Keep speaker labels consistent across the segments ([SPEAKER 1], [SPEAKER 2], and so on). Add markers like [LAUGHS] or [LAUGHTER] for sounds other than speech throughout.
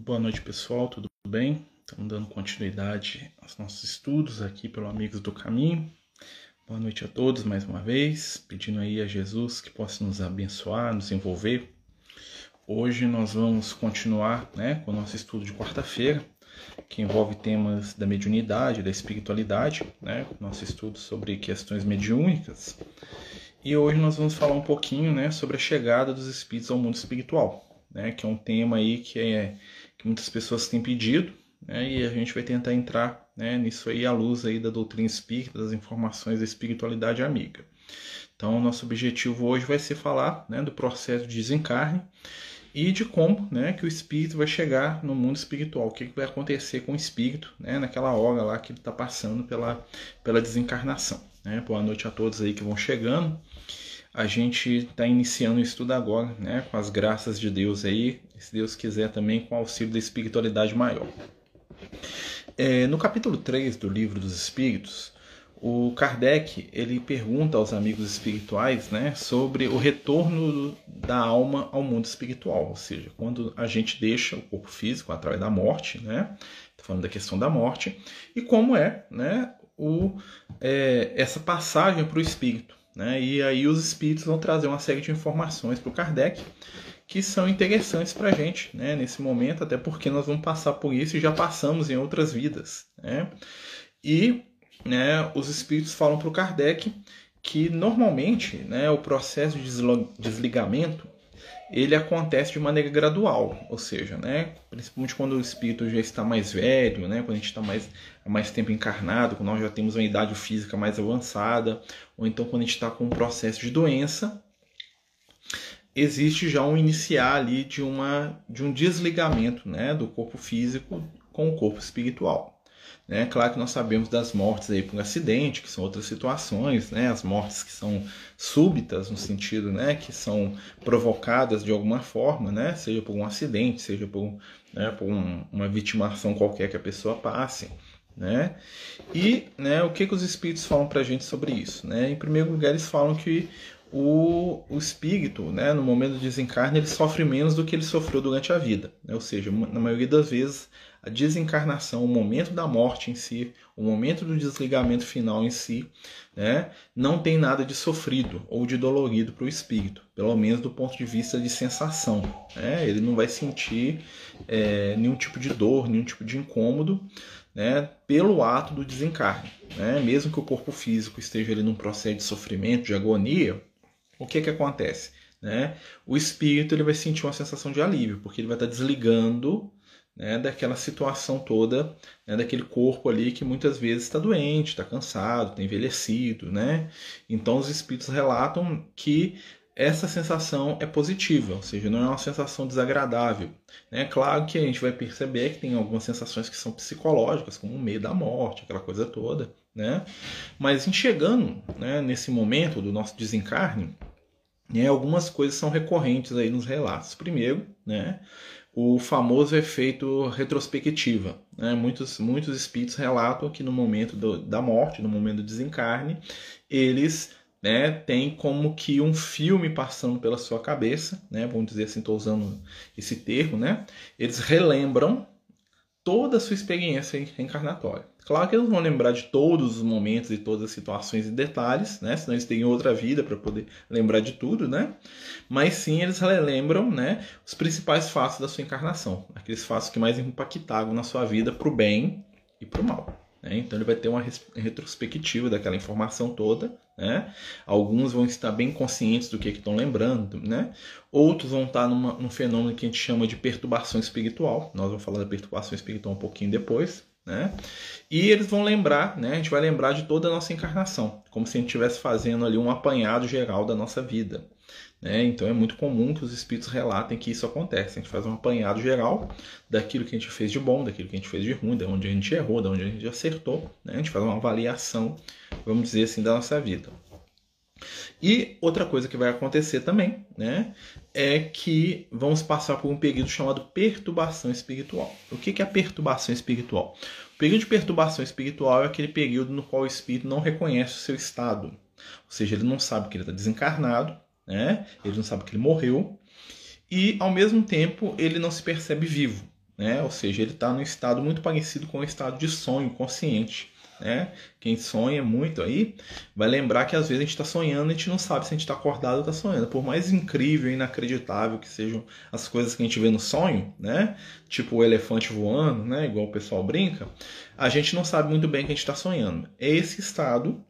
[SPEAKER 1] Boa noite, pessoal, tudo bem? Estamos dando continuidade aos nossos estudos aqui pelo Amigos do Caminho. Boa noite a todos mais uma vez, pedindo aí a Jesus que possa nos abençoar, nos envolver. Hoje nós vamos continuar né, com o nosso estudo de quarta-feira, que envolve temas da mediunidade, da espiritualidade, né, nosso estudo sobre questões mediúnicas. E hoje nós vamos falar um pouquinho né, sobre a chegada dos espíritos ao mundo espiritual, né, que é um tema aí que, é, que muitas pessoas têm pedido, né, e a gente vai tentar entrar né, nisso aí à luz aí da doutrina espírita, das informações da espiritualidade amiga. Então, nosso objetivo hoje vai ser falar né, do processo de desencarne e de como né, que o espírito vai chegar no mundo espiritual, o que, que vai acontecer com o espírito né, naquela hora lá que ele está passando pela, pela desencarnação. Né? Boa noite a todos aí que vão chegando. A gente está iniciando o estudo agora, né, com as graças de Deus aí, se Deus quiser também com o auxílio da espiritualidade maior. É, no capítulo 3 do Livro dos Espíritos, o Kardec ele pergunta aos amigos espirituais né, sobre o retorno da alma ao mundo espiritual, ou seja, quando a gente deixa o corpo físico através da morte, né, falando da questão da morte, e como é, né, o, é, essa passagem para o espírito. Né, e aí os espíritos vão trazer uma série de informações para o Kardec que são interessantes para a gente né, nesse momento, até porque nós vamos passar por isso e já passamos em outras vidas. Né? E né, os espíritos falam para o Kardec que normalmente né, o processo de desligamento ele acontece de maneira gradual, ou seja, né, principalmente quando o espírito já está mais velho, né, quando a gente está mais, mais tempo encarnado, quando nós já temos uma idade física mais avançada, ou então quando a gente está com um processo de doença, existe já um iniciar ali de, uma, de um desligamento né, do corpo físico com o corpo espiritual. Né? Claro que nós sabemos das mortes aí por acidente, que são outras situações, né? as mortes que são súbitas, no sentido né? que são provocadas de alguma forma, né? seja por um acidente, seja por, né? por um, uma vitimação qualquer que a pessoa passe. Né? E né, o que, que os espíritos falam para a gente sobre isso? Né? Em primeiro lugar, eles falam que o, o espírito, né, no momento do desencarne, ele sofre menos do que ele sofreu durante a vida. Né? Ou seja, na maioria das vezes, a desencarnação, o momento da morte em si, o momento do desligamento final em si, né, não tem nada de sofrido ou de dolorido para o espírito, pelo menos do ponto de vista de sensação. Né? Ele não vai sentir é, nenhum tipo de dor, nenhum tipo de incômodo. Né, pelo ato do desencarne. Né? Mesmo que o corpo físico esteja ali num processo de sofrimento, de agonia, o que, que acontece? Né? O espírito ele vai sentir uma sensação de alívio, porque ele vai estar desligando né, daquela situação toda, né, daquele corpo ali que muitas vezes está doente, está cansado, está envelhecido. Né? Então os espíritos relatam que essa sensação é positiva, ou seja, não é uma sensação desagradável. É claro que a gente vai perceber que tem algumas sensações que são psicológicas, como o medo da morte, aquela coisa toda, né? Mas em chegando né, nesse momento do nosso desencarne, né, algumas coisas são recorrentes aí nos relatos. Primeiro, né, o famoso efeito retrospectiva. Né? Muitos, muitos espíritos relatam que no momento do, da morte, no momento do desencarne, eles né, têm como que um filme passando pela sua cabeça, né, vamos dizer assim, estou usando esse termo, né, eles relembram toda a sua experiência reencarnatória. Claro que eles vão lembrar de todos os momentos e todas as situações e detalhes, né? Senão eles têm outra vida para poder lembrar de tudo, né? Mas sim, eles relembram, né, os principais fatos da sua encarnação, aqueles fatos que mais impactaram na sua vida para o bem e para o mal. Né? Então ele vai ter uma retrospectiva daquela informação toda. Né? Alguns vão estar bem conscientes do que estão lembrando, né? outros vão estar numa, num fenômeno que a gente chama de perturbação espiritual. Nós vamos falar da perturbação espiritual um pouquinho depois. Né? E eles vão lembrar, né? A gente vai lembrar de toda a nossa encarnação, como se a gente estivesse fazendo ali um apanhado geral da nossa vida. Né? Então é muito comum que os espíritos relatem que isso acontece. A gente faz um apanhado geral daquilo que a gente fez de bom, daquilo que a gente fez de ruim, de onde a gente errou, de onde a gente acertou. Né? A gente faz uma avaliação, vamos dizer assim, da nossa vida. E outra coisa que vai acontecer também, né, é que vamos passar por um período chamado perturbação espiritual. O que é a perturbação espiritual? O período de perturbação espiritual é aquele período no qual o espírito não reconhece o seu estado. Ou seja, ele não sabe que ele está desencarnado, né? ele não sabe que ele morreu, e ao mesmo tempo ele não se percebe vivo. né? Ou seja, ele está num estado muito parecido com o estado de sonho consciente. Né? Quem sonha muito aí vai lembrar que às vezes a gente está sonhando e a gente não sabe se a gente está acordado ou está sonhando. Por mais incrível e inacreditável que sejam as coisas que a gente vê no sonho, né? Tipo o elefante voando, né? Igual o pessoal brinca, a gente não sabe muito bem que a gente está sonhando. Esse estado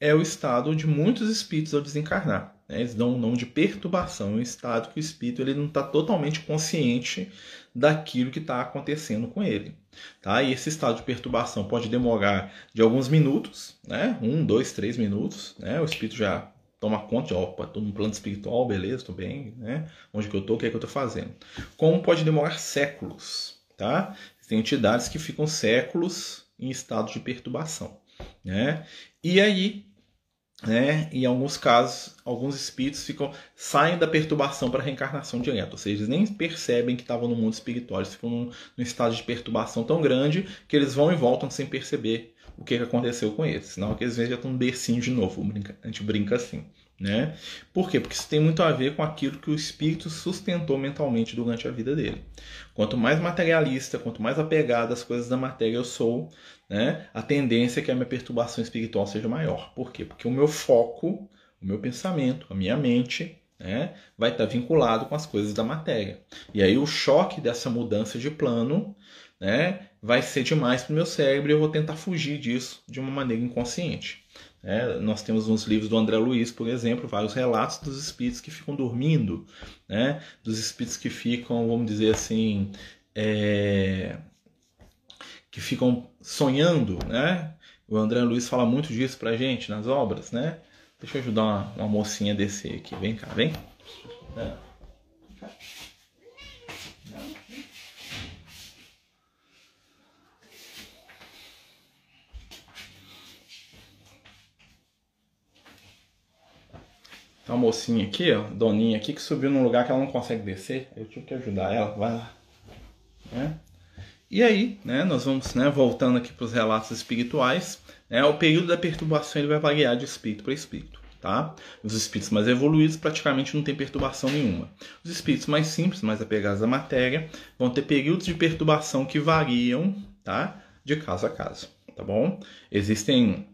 [SPEAKER 1] é o estado de muitos espíritos ao desencarnar. Né? Eles dão um nome de perturbação, um estado que o espírito ele não está totalmente consciente daquilo que está acontecendo com ele. Tá? E esse estado de perturbação pode demorar de alguns minutos, né? um, dois, três minutos. Né? O espírito já toma conta opa, estou no plano espiritual, beleza, estou bem, né? onde que eu estou, o que é que eu estou fazendo. Como pode demorar séculos. Tá? Tem entidades que ficam séculos em estado de perturbação. Né? E aí, né, em alguns casos, alguns espíritos ficam saem da perturbação para a reencarnação direta, ou seja, eles nem percebem que estavam no mundo espiritual, eles ficam num, num, estado de perturbação tão grande que eles vão e voltam sem perceber o que, aconteceu com eles. Senão, que eles já estão no bercinho de novo, a gente brinca assim. Né? Por quê? Porque isso tem muito a ver com aquilo que o espírito sustentou mentalmente durante a vida dele. Quanto mais materialista, quanto mais apegado às coisas da matéria eu sou, né, a tendência é que a minha perturbação espiritual seja maior. Por quê? Porque o meu foco, o meu pensamento, a minha mente, né, vai estar vinculado com as coisas da matéria. E aí o choque dessa mudança de plano né, vai ser demais para o meu cérebro e eu vou tentar fugir disso de uma maneira inconsciente. É, nós temos nos livros do André Luiz, por exemplo, vários relatos dos espíritos que ficam dormindo, né? dos espíritos que ficam, vamos dizer assim, é... que ficam sonhando. Né? O André Luiz fala muito disso pra gente nas obras. Né? Deixa eu ajudar uma, uma mocinha a descer aqui. Vem cá, vem. É. Tem uma mocinha aqui, ó, doninha aqui, que subiu num lugar que ela não consegue descer. Eu tive que ajudar ela, vai lá. Né? E aí, né, nós vamos né, voltando aqui para os relatos espirituais. Né, o período da perturbação ele vai variar de espírito para espírito. Tá? Os espíritos mais evoluídos praticamente não tem perturbação nenhuma. Os espíritos mais simples, mais apegados à matéria, vão ter períodos de perturbação que variam tá? de caso a caso. Tá bom? Existem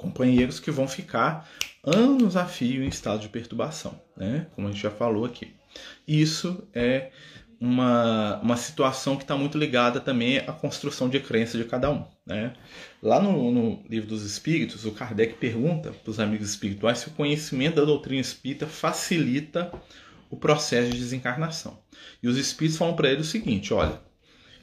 [SPEAKER 1] companheiros que vão ficar anos a fio em estado de perturbação, né? como a gente já falou aqui. Isso é uma, uma situação que está muito ligada também à construção de crença de cada um. Né? Lá no, no livro dos Espíritos, o Kardec pergunta para os amigos espirituais se o conhecimento da doutrina espírita facilita o processo de desencarnação. E os espíritos falam para ele o seguinte: olha,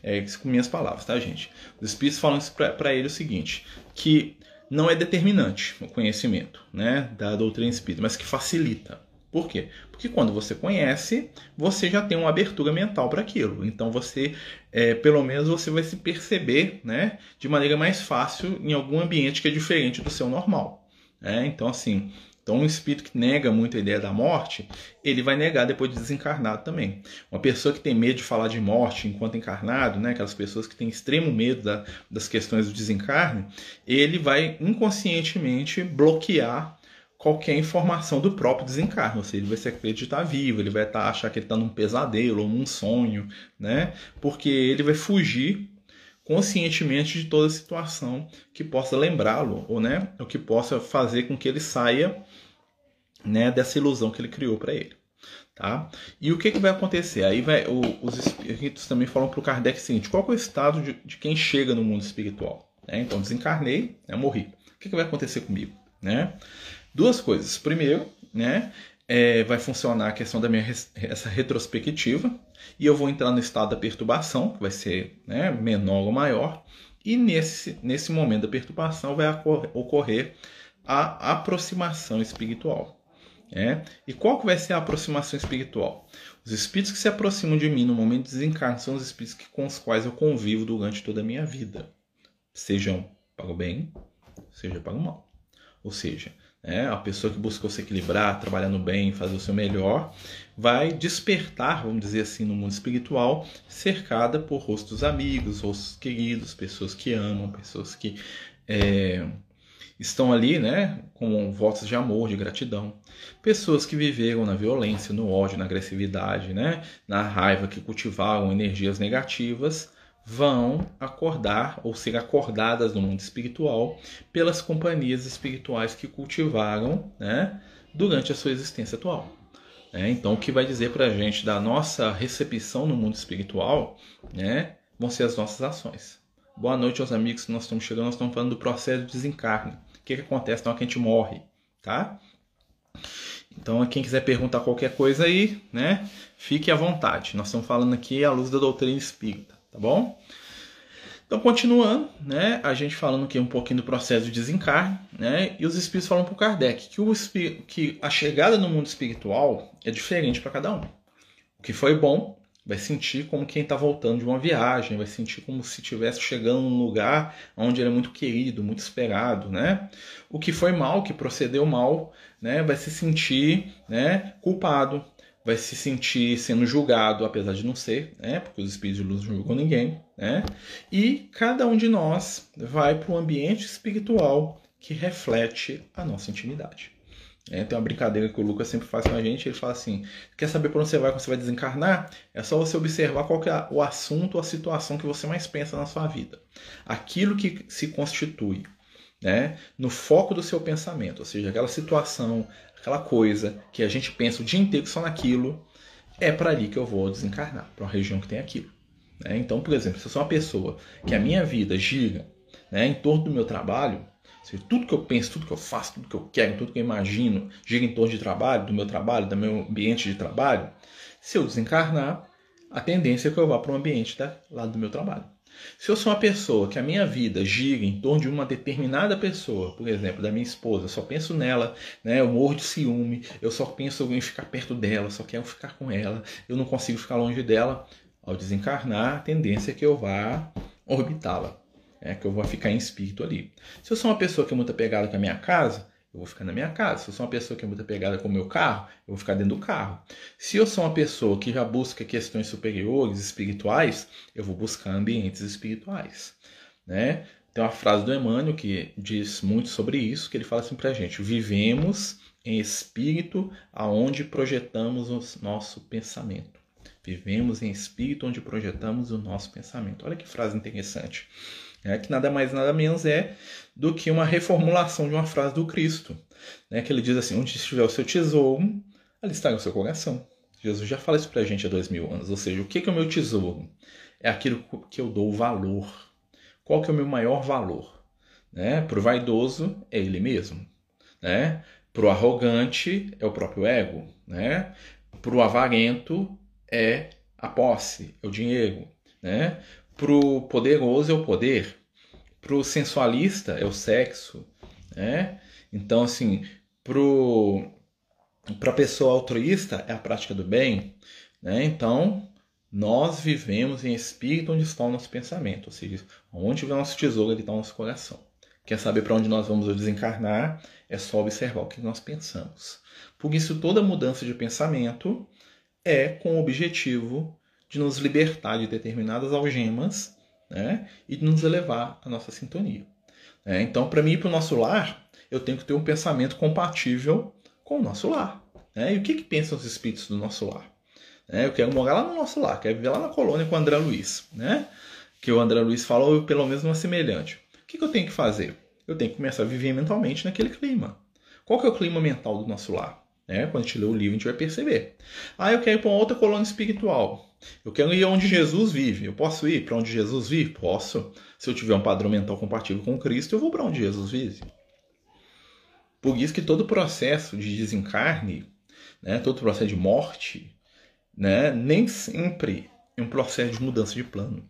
[SPEAKER 1] é com minhas palavras, tá, gente? Os espíritos falam para ele o seguinte: que não é determinante o conhecimento né, da doutrina espírita, mas que facilita. Por quê? Porque quando você conhece, você já tem uma abertura mental para aquilo. Então você, é, pelo menos, você vai se perceber né, de maneira mais fácil em algum ambiente que é diferente do seu normal. Né? Então, assim, então, um espírito que nega muito a ideia da morte, ele vai negar depois de desencarnado também. Uma pessoa que tem medo de falar de morte enquanto encarnado, né, aquelas pessoas que têm extremo medo da, das questões do desencarne, ele vai inconscientemente bloquear qualquer informação do próprio desencarne, ou seja, ele vai se acreditar vivo, ele vai tá, achar que ele está num pesadelo ou num sonho, né? Porque ele vai fugir conscientemente de toda situação que possa lembrá-lo, ou né, o que possa fazer com que ele saia né, dessa ilusão que ele criou para ele. Tá? E o que, que vai acontecer? Aí vai, o, os espíritos também falam para o Kardec o seguinte: qual é o estado de, de quem chega no mundo espiritual? Né? Então, desencarnei, né, morri. O que, que vai acontecer comigo? Né? Duas coisas. Primeiro, né, é, vai funcionar a questão da minha essa retrospectiva e eu vou entrar no estado da perturbação, que vai ser né, menor ou maior, e nesse, nesse momento da perturbação vai ocorrer a aproximação espiritual. Né? E qual que vai ser a aproximação espiritual? Os espíritos que se aproximam de mim no momento de desencarne são os espíritos que, com os quais eu convivo durante toda a minha vida, sejam para o bem, seja para o mal. Ou seja, né? A pessoa que buscou se equilibrar, trabalhando bem, fazer o seu melhor, vai despertar, vamos dizer assim, no mundo espiritual, cercada por rostos amigos, rostos queridos, pessoas que amam, pessoas que, é, estão ali, né, com votos de amor, de gratidão. Pessoas que viveram na violência, no ódio, na agressividade, né, na raiva, que cultivaram energias negativas, vão acordar ou ser acordadas no mundo espiritual pelas companhias espirituais que cultivaram, né, durante a sua existência atual. É, então, o que vai dizer para a gente da nossa recepção no mundo espiritual, né, vão ser as nossas ações. Boa noite aos amigos que nós estamos chegando. Nós estamos falando do processo de desencarne. Que, que acontece na hora que a gente morre, tá? Então, quem quiser perguntar qualquer coisa aí, né, fique à vontade. Nós estamos falando aqui à luz da doutrina espírita, tá bom? Então, continuando, né, a gente falando aqui um pouquinho do processo de desencarne, né, e os espíritos falam para o Kardec que, o que a chegada no mundo espiritual é diferente para cada um. O que foi bom vai sentir como quem está voltando de uma viagem, vai sentir como se estivesse chegando num lugar onde ele é muito querido, muito esperado, né? O que foi mal, que procedeu mal, né, vai se sentir, né, culpado, vai se sentir sendo julgado, apesar de não ser, né, porque os espíritos de luz não julgam ninguém, né? E cada um de nós vai para um ambiente espiritual que reflete a nossa intimidade. É, tem uma brincadeira que o Lucas sempre faz com a gente. Ele fala assim: quer saber para onde você vai quando você vai desencarnar? É só você observar qual é o assunto ou a situação que você mais pensa na sua vida. Aquilo que se constitui né, no foco do seu pensamento, ou seja, aquela situação, aquela coisa que a gente pensa o dia inteiro só naquilo, é para ali que eu vou desencarnar, para uma região que tem aquilo. Né? Então, por exemplo, se eu sou uma pessoa que a minha vida gira né, em torno do meu trabalho, seja, tudo que eu penso, tudo que eu faço, tudo que eu quero, tudo que eu imagino gira em torno de trabalho, do meu trabalho, do meu ambiente de trabalho. Se eu desencarnar, a tendência é que eu vá para um ambiente lá do meu trabalho. Se eu sou uma pessoa que a minha vida gira em torno de uma determinada pessoa, por exemplo, da minha esposa, eu só penso nela, né? eu morro de ciúme, eu só penso em ficar perto dela, só quero ficar com ela, eu não consigo ficar longe dela, ao desencarnar, a tendência é que eu vá orbitá-la é que eu vou ficar em espírito ali. Se eu sou uma pessoa que é muito apegada com a minha casa, eu vou ficar na minha casa. Se eu sou uma pessoa que é muito apegada com o meu carro, eu vou ficar dentro do carro. Se eu sou uma pessoa que já busca questões superiores, espirituais, eu vou buscar ambientes espirituais. Né? Tem uma frase do Emmanuel que diz muito sobre isso, que ele fala assim pra gente: vivemos em espírito aonde projetamos o nosso pensamento. Vivemos em espírito onde projetamos o nosso pensamento. Olha que frase interessante né, que nada mais nada menos é do que uma reformulação de uma frase do Cristo, né, que ele diz assim: onde estiver o seu tesouro, ali está o seu coração. Jesus já fala isso para a gente há dois mil anos. Ou seja, o que é o meu tesouro? É aquilo que eu dou valor. Qual que é o meu maior valor? Né? Para o vaidoso, é ele mesmo. Né? Para o arrogante, é o próprio ego. Né? Para o avarento, é a posse, é o dinheiro. Né? Pro poderoso é o poder, pro sensualista é o sexo, né? Então, assim, pro para a pessoa altruísta é a prática do bem, né? Então, nós vivemos em espírito onde está o nosso pensamento, ou seja, onde o nosso tesouro, ele está o nosso coração. Quer saber para onde nós vamos desencarnar? É só observar o que nós pensamos. Por isso, toda mudança de pensamento é com o objetivo de nos libertar de determinadas algemas né? e nos elevar à nossa sintonia. É, então, para mim ir para o nosso lar, eu tenho que ter um pensamento compatível com o nosso lar. Né? E o que, que pensam os espíritos do nosso lar? É, eu quero morar lá no nosso lar, quero viver lá na colônia com o André Luiz. Né? Que o André Luiz falou, pelo menos uma semelhante. O que, que eu tenho que fazer? Eu tenho que começar a viver mentalmente naquele clima. Qual que é o clima mental do nosso lar? É, quando a gente lê o livro, a gente vai perceber. Ah, eu quero ir para uma outra colônia espiritual. Eu quero ir onde Jesus vive. Eu posso ir para onde Jesus vive? Posso. Se eu tiver um padrão mental compatível com Cristo, eu vou para onde Jesus vive. Por isso que todo processo de desencarne, né, todo processo de morte, né, nem sempre é um processo de mudança de plano.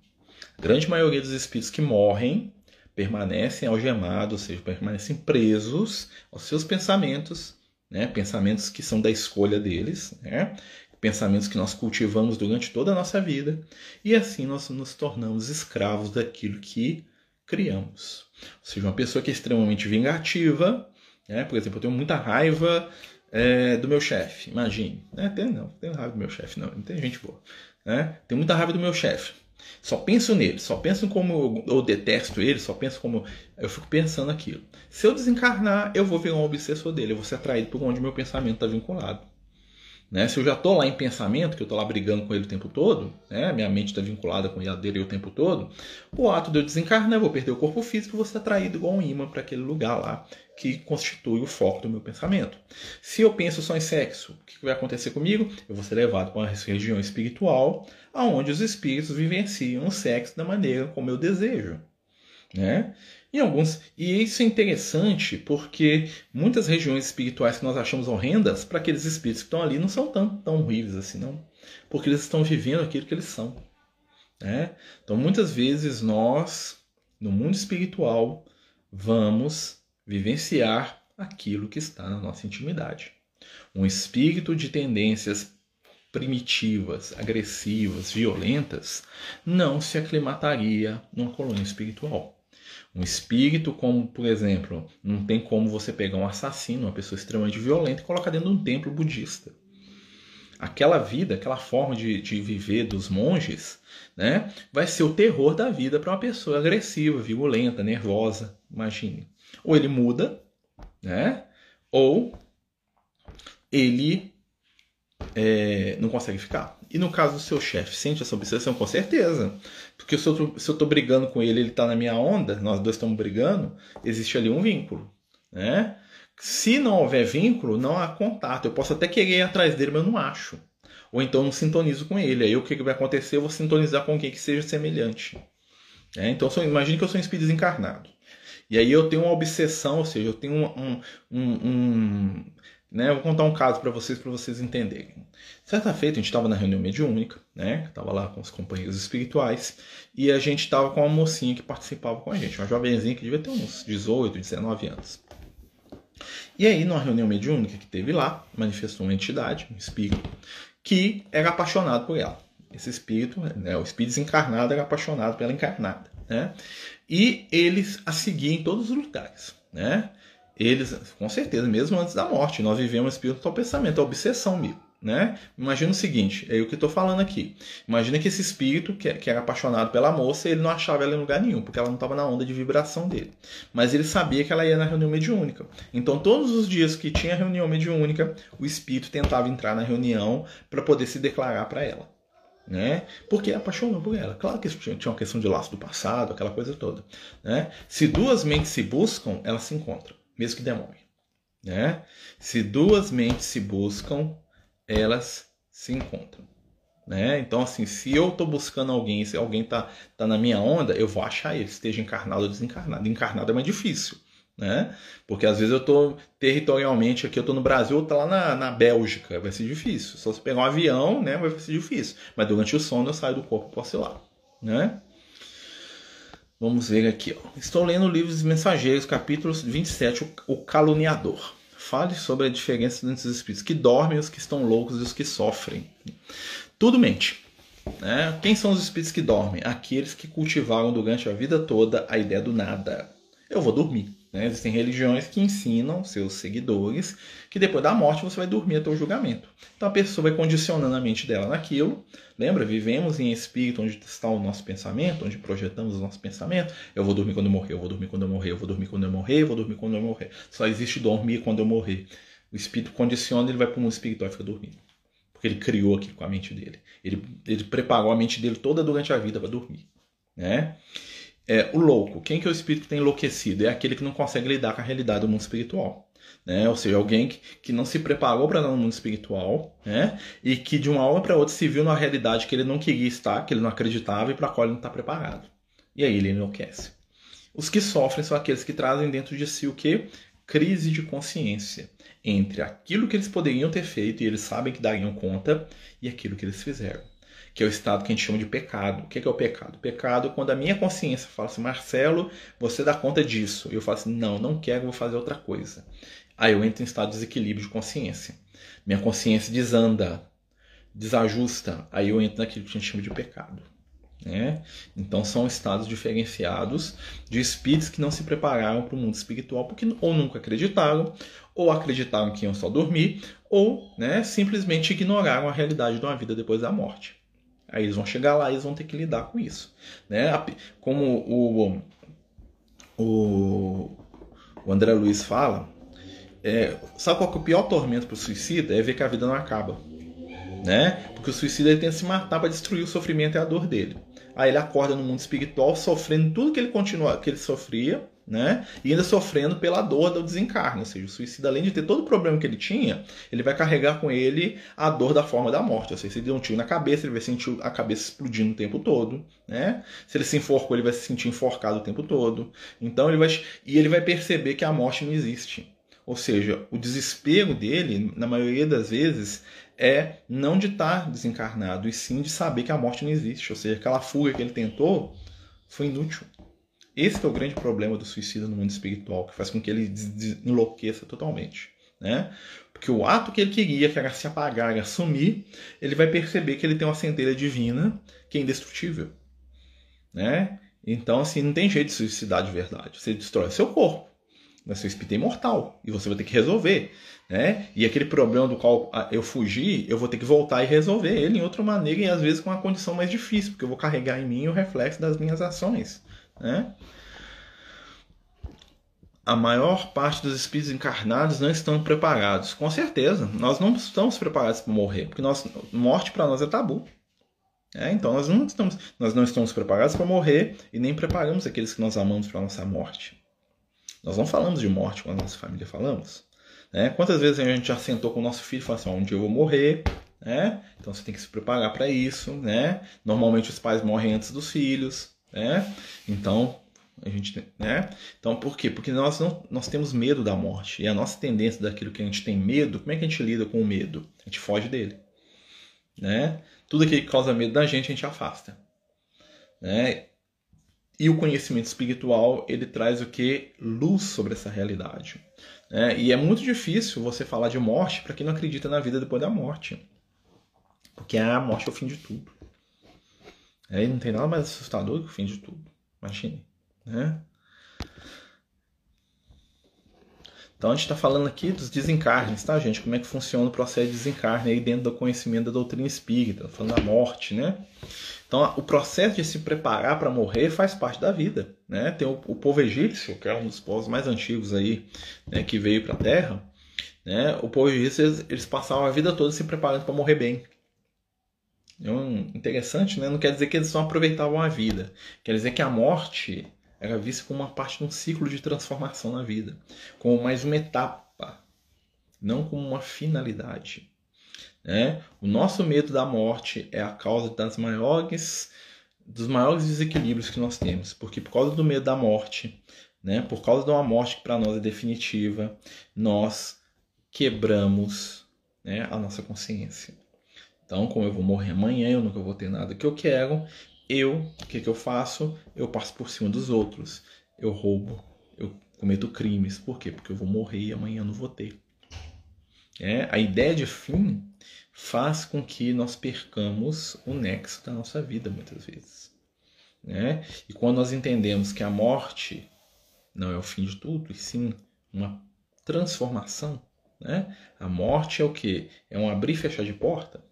[SPEAKER 1] A grande maioria dos espíritos que morrem permanecem algemados, ou seja, permanecem presos aos seus pensamentos, né, pensamentos que são da escolha deles, né, pensamentos que nós cultivamos durante toda a nossa vida, e assim nós nos tornamos escravos daquilo que criamos. Ou seja, uma pessoa que é extremamente vingativa, né? por exemplo, eu tenho muita raiva é, do meu chefe, imagine. Né? Tem, não, tenho raiva do meu chefe, não, não tem gente boa. Né? Tenho muita raiva do meu chefe. Só penso nele, só penso como eu, eu detesto ele, só penso como. Eu fico pensando aquilo. Se eu desencarnar, eu vou virar um obsessor dele, eu vou ser atraído por onde meu pensamento está vinculado. Né? Se eu já estou lá em pensamento, que eu estou lá brigando com ele o tempo todo, né? minha mente está vinculada com ele dele o tempo todo, o ato de eu desencarnar, eu vou perder o corpo físico e vou ser atraído igual um imã para aquele lugar lá que constitui o foco do meu pensamento. Se eu penso só em sexo, o que vai acontecer comigo? Eu vou ser levado para uma região espiritual, aonde os espíritos vivenciam o sexo da maneira como eu desejo. Né? Em alguns, e isso é interessante porque muitas regiões espirituais que nós achamos horrendas, para aqueles espíritos que estão ali, não são tão, tão horríveis assim, não. Porque eles estão vivendo aquilo que eles são. Né? Então, muitas vezes nós, no mundo espiritual, vamos vivenciar aquilo que está na nossa intimidade. Um espírito de tendências primitivas, agressivas, violentas, não se aclimataria numa colônia espiritual. Um espírito, como por exemplo, não tem como você pegar um assassino, uma pessoa extremamente violenta, e colocar dentro de um templo budista. Aquela vida, aquela forma de, de viver dos monges, né, vai ser o terror da vida para uma pessoa agressiva, violenta, nervosa. Imagine. Ou ele muda, né, ou ele é, não consegue ficar. E no caso do seu chefe, sente essa obsessão? Com certeza. Porque se eu, se eu tô brigando com ele, ele tá na minha onda, nós dois estamos brigando, existe ali um vínculo. Né? Se não houver vínculo, não há contato. Eu posso até querer ir atrás dele, mas eu não acho. Ou então não sintonizo com ele. Aí o que, que vai acontecer? Eu vou sintonizar com alguém que seja semelhante. É, então imagine que eu sou um espírito desencarnado. E aí eu tenho uma obsessão, ou seja, eu tenho um, um, um, né? vou contar um caso para vocês, para vocês entenderem. Certa feita, a gente estava na reunião mediúnica, né? Estava lá com os companheiros espirituais, e a gente estava com uma mocinha que participava com a gente, uma jovenzinha que devia ter uns 18, 19 anos. E aí, numa reunião mediúnica que teve lá, manifestou uma entidade, um espírito, que era apaixonado por ela. Esse espírito, né, o espírito desencarnado era apaixonado pela encarnada, né? E eles a seguiam em todos os lugares, né? Eles, com certeza, mesmo antes da morte, nós vivemos espírito do pensamento, a obsessão mesmo. Né? Imagina o seguinte, é o que estou falando aqui. Imagina que esse espírito, que, que era apaixonado pela moça, ele não achava ela em lugar nenhum, porque ela não estava na onda de vibração dele. Mas ele sabia que ela ia na reunião mediúnica. Então, todos os dias que tinha reunião mediúnica, o espírito tentava entrar na reunião para poder se declarar para ela. Né? Porque apaixonou por ela. Claro que tinha uma questão de laço do passado, aquela coisa toda. Né? Se duas mentes se buscam, elas se encontram mesmo que demore. Né? Se duas mentes se buscam, elas se encontram. Né? Então, assim, se eu estou buscando alguém, se alguém está tá na minha onda, eu vou achar ele, esteja encarnado ou desencarnado. Encarnado é mais difícil, né? Porque às vezes eu estou territorialmente aqui, eu estou no Brasil, ou estou lá na, na Bélgica, vai ser difícil. Só se pegar um avião, né, vai ser difícil. Mas durante o sono eu saio do corpo e posso ir lá, né? Vamos ver aqui. Ó. Estou lendo o livro dos Mensageiros, capítulo 27, O Caluniador. Fale sobre a diferença entre os espíritos que dormem, os que estão loucos e os que sofrem. Tudo mente. Né? Quem são os espíritos que dormem? Aqueles que cultivaram durante a vida toda a ideia do nada. Eu vou dormir. Né? Existem religiões que ensinam seus seguidores que depois da morte você vai dormir até o julgamento. Então a pessoa vai condicionando a mente dela naquilo. Lembra? Vivemos em espírito onde está o nosso pensamento, onde projetamos o nosso pensamento. Eu vou dormir quando eu morrer, eu vou dormir quando eu morrer, eu vou dormir quando eu morrer, eu vou dormir quando eu morrer. Só existe dormir quando eu morrer. O espírito condiciona, ele vai para o mundo espiritual e fica dormindo. Porque ele criou aquilo com a mente dele. Ele, ele preparou a mente dele toda durante a vida para dormir. Né? É, o louco, quem que é o espírito que tem enlouquecido? É aquele que não consegue lidar com a realidade do mundo espiritual. Né? Ou seja, alguém que, que não se preparou para estar no mundo espiritual né? e que de uma hora para outra se viu numa realidade que ele não queria estar, que ele não acreditava e para a qual ele não está preparado. E aí ele enlouquece. Os que sofrem são aqueles que trazem dentro de si o que? Crise de consciência entre aquilo que eles poderiam ter feito e eles sabem que dariam conta e aquilo que eles fizeram que é o estado que a gente chama de pecado. O que é, o pecado? O pecado é quando a minha consciência fala assim, Marcelo, você dá conta disso. E eu falo assim, não, não quero, vou fazer outra coisa. Aí eu entro em estado de desequilíbrio de consciência. Minha consciência desanda, desajusta. Aí eu entro naquilo que a gente chama de pecado. Né? Então são estados diferenciados de espíritos que não se prepararam para o mundo espiritual porque ou nunca acreditaram, ou acreditaram que iam só dormir, ou né, simplesmente ignoraram a realidade de uma vida depois da morte. Aí eles vão chegar lá e eles vão ter que lidar com isso. Né? Como o, o, o André Luiz fala, é, sabe qual é o pior tormento para o suicida? É ver que a vida não acaba. Né? Porque o suicida ele tem que se matar para destruir o sofrimento e a dor dele. Aí ele acorda no mundo espiritual sofrendo tudo que ele continua, que ele sofria, né? E ainda sofrendo pela dor do desencarne. Ou seja, o suicida, além de ter todo o problema que ele tinha, ele vai carregar com ele a dor da forma da morte. Ou seja, se ele der um tiro na cabeça, ele vai sentir a cabeça explodindo o tempo todo, né? Se ele se enforcou, ele vai se sentir enforcado o tempo todo. Então ele vai. E ele vai perceber que a morte não existe. Ou seja, o desespero dele, na maioria das vezes, é não de estar desencarnado, e sim de saber que a morte não existe. Ou seja, aquela fuga que ele tentou foi inútil. Esse é o grande problema do suicida no mundo espiritual, que faz com que ele enlouqueça totalmente. Né? Porque o ato que ele queria, que era se apagar e assumir, ele vai perceber que ele tem uma centelha divina que é indestrutível. Né? Então, assim, não tem jeito de suicidar de verdade. Você destrói seu corpo, mas seu espírito é imortal e você vai ter que resolver. Né? E aquele problema do qual ah, eu fugi, eu vou ter que voltar e resolver ele em outra maneira e às vezes com uma condição mais difícil, porque eu vou carregar em mim o reflexo das minhas ações. Né? A maior parte dos espíritos encarnados não estão preparados. Com certeza, nós não estamos preparados para morrer, porque nós, morte para nós é tabu. É, então nós não, estamos, nós não estamos preparados para morrer e nem preparamos aqueles que nós amamos para a nossa morte. Nós não falamos de morte com a nossa família, falamos. Né? Quantas vezes a gente já sentou com o nosso filho e falou assim: um dia eu vou morrer, né? então você tem que se preparar para isso. Né? Normalmente os pais morrem antes dos filhos. Né? Então, a gente, né? Então, por quê? Porque nós não nós temos medo da morte. E a nossa tendência daquilo que a gente tem medo, como é que a gente lida com o medo? A gente foge dele. Né? Tudo que causa medo da gente, a gente afasta. Né? E o conhecimento espiritual, ele traz o que? Luz sobre essa realidade. Né? E é muito difícil você falar de morte para quem não acredita na vida depois da morte. Porque a morte é o fim de tudo. Aí não tem nada mais assustador que o fim de tudo. Imagine. Né? Então a gente está falando aqui dos desencarnes, tá, gente? Como é que funciona o processo de desencarne aí dentro do conhecimento da doutrina espírita, falando da morte, né? Então o processo de se preparar para morrer faz parte da vida, né? Tem o, o, povo egípcio, que é um dos povos mais antigos aí, né, que veio para a Terra, né? O povo egípcio eles, eles passavam a vida toda se preparando para morrer bem, então, interessante, né? Não quer dizer que eles só aproveitavam a vida. Quer dizer que a morte era vista como uma parte de um ciclo de transformação na vida, como mais uma etapa, não como uma finalidade. Né? O nosso medo da morte é a causa das maiores, dos maiores desequilíbrios que nós temos, porque por causa do medo da morte, né? por causa de uma morte que para nós é definitiva, nós quebramos né, a nossa consciência. Então, como eu vou morrer amanhã, eu nunca vou ter nada que eu quero, eu, o que, que eu faço? Eu passo por cima dos outros. Eu roubo, eu cometo crimes. Por quê? Porque eu vou morrer e amanhã não vou ter. É, a ideia de fim faz com que nós percamos o nexo da nossa vida muitas vezes. Né? E quando nós entendemos que a morte não é o fim de tudo, e sim uma transformação, né? a morte é o que? É um abrir e fechar de porta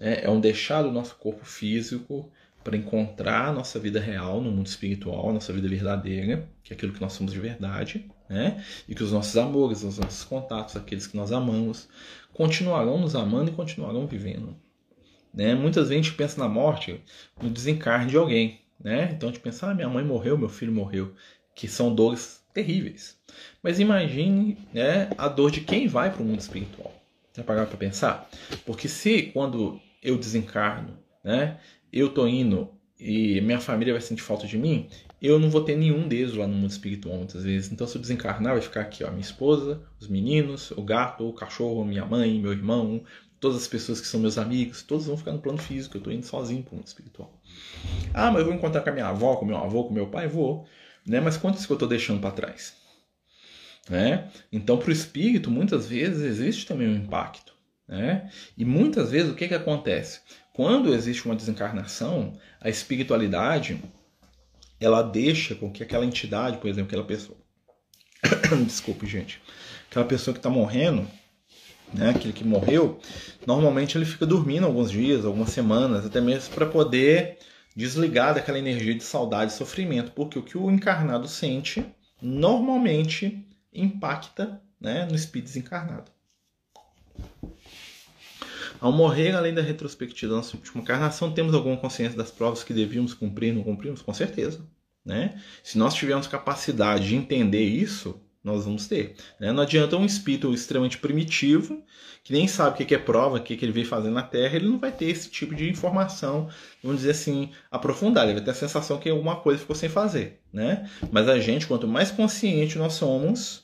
[SPEAKER 1] é, é um deixar do nosso corpo físico para encontrar a nossa vida real no mundo espiritual, nossa vida verdadeira, que é aquilo que nós somos de verdade, né? E que os nossos amores, os nossos contatos, aqueles que nós amamos, continuarão nos amando e continuarão vivendo. Né? Muitas vezes a gente pensa na morte, no desencarne de alguém, né? Então a gente pensa, ah, minha mãe morreu, meu filho morreu, que são dores terríveis. Mas imagine né, a dor de quem vai para o mundo espiritual. Já pagaram para pensar? Porque se quando eu desencarno, né, eu tô indo e minha família vai sentir falta de mim, eu não vou ter nenhum deles lá no mundo espiritual muitas vezes. Então, se eu desencarnar, vai ficar aqui, ó, minha esposa, os meninos, o gato, o cachorro, minha mãe, meu irmão, todas as pessoas que são meus amigos, todos vão ficar no plano físico. Eu tô indo sozinho pro mundo espiritual. Ah, mas eu vou encontrar com a minha avó, com meu avô, com meu pai? Vou. Né? Mas quantos que eu tô deixando para trás? Né? Então, para o espírito, muitas vezes existe também um impacto. Né? E muitas vezes o que, que acontece? Quando existe uma desencarnação, a espiritualidade ela deixa com que aquela entidade, por exemplo, aquela pessoa. [COUGHS] Desculpe, gente. Aquela pessoa que está morrendo, né, aquele que morreu, normalmente ele fica dormindo alguns dias, algumas semanas, até mesmo para poder desligar daquela energia de saudade e sofrimento, porque o que o encarnado sente normalmente impacta né, no espírito desencarnado. Ao morrer, além da retrospectiva da nossa última encarnação, temos alguma consciência das provas que devíamos cumprir e não cumprimos? Com certeza. Né? Se nós tivermos capacidade de entender isso, nós vamos ter. Né? Não adianta um espírito extremamente primitivo, que nem sabe o que é prova, o que ele veio fazendo na Terra, ele não vai ter esse tipo de informação, vamos dizer assim, aprofundada. Ele vai ter a sensação que alguma coisa ficou sem fazer. Né? Mas a gente, quanto mais consciente nós somos,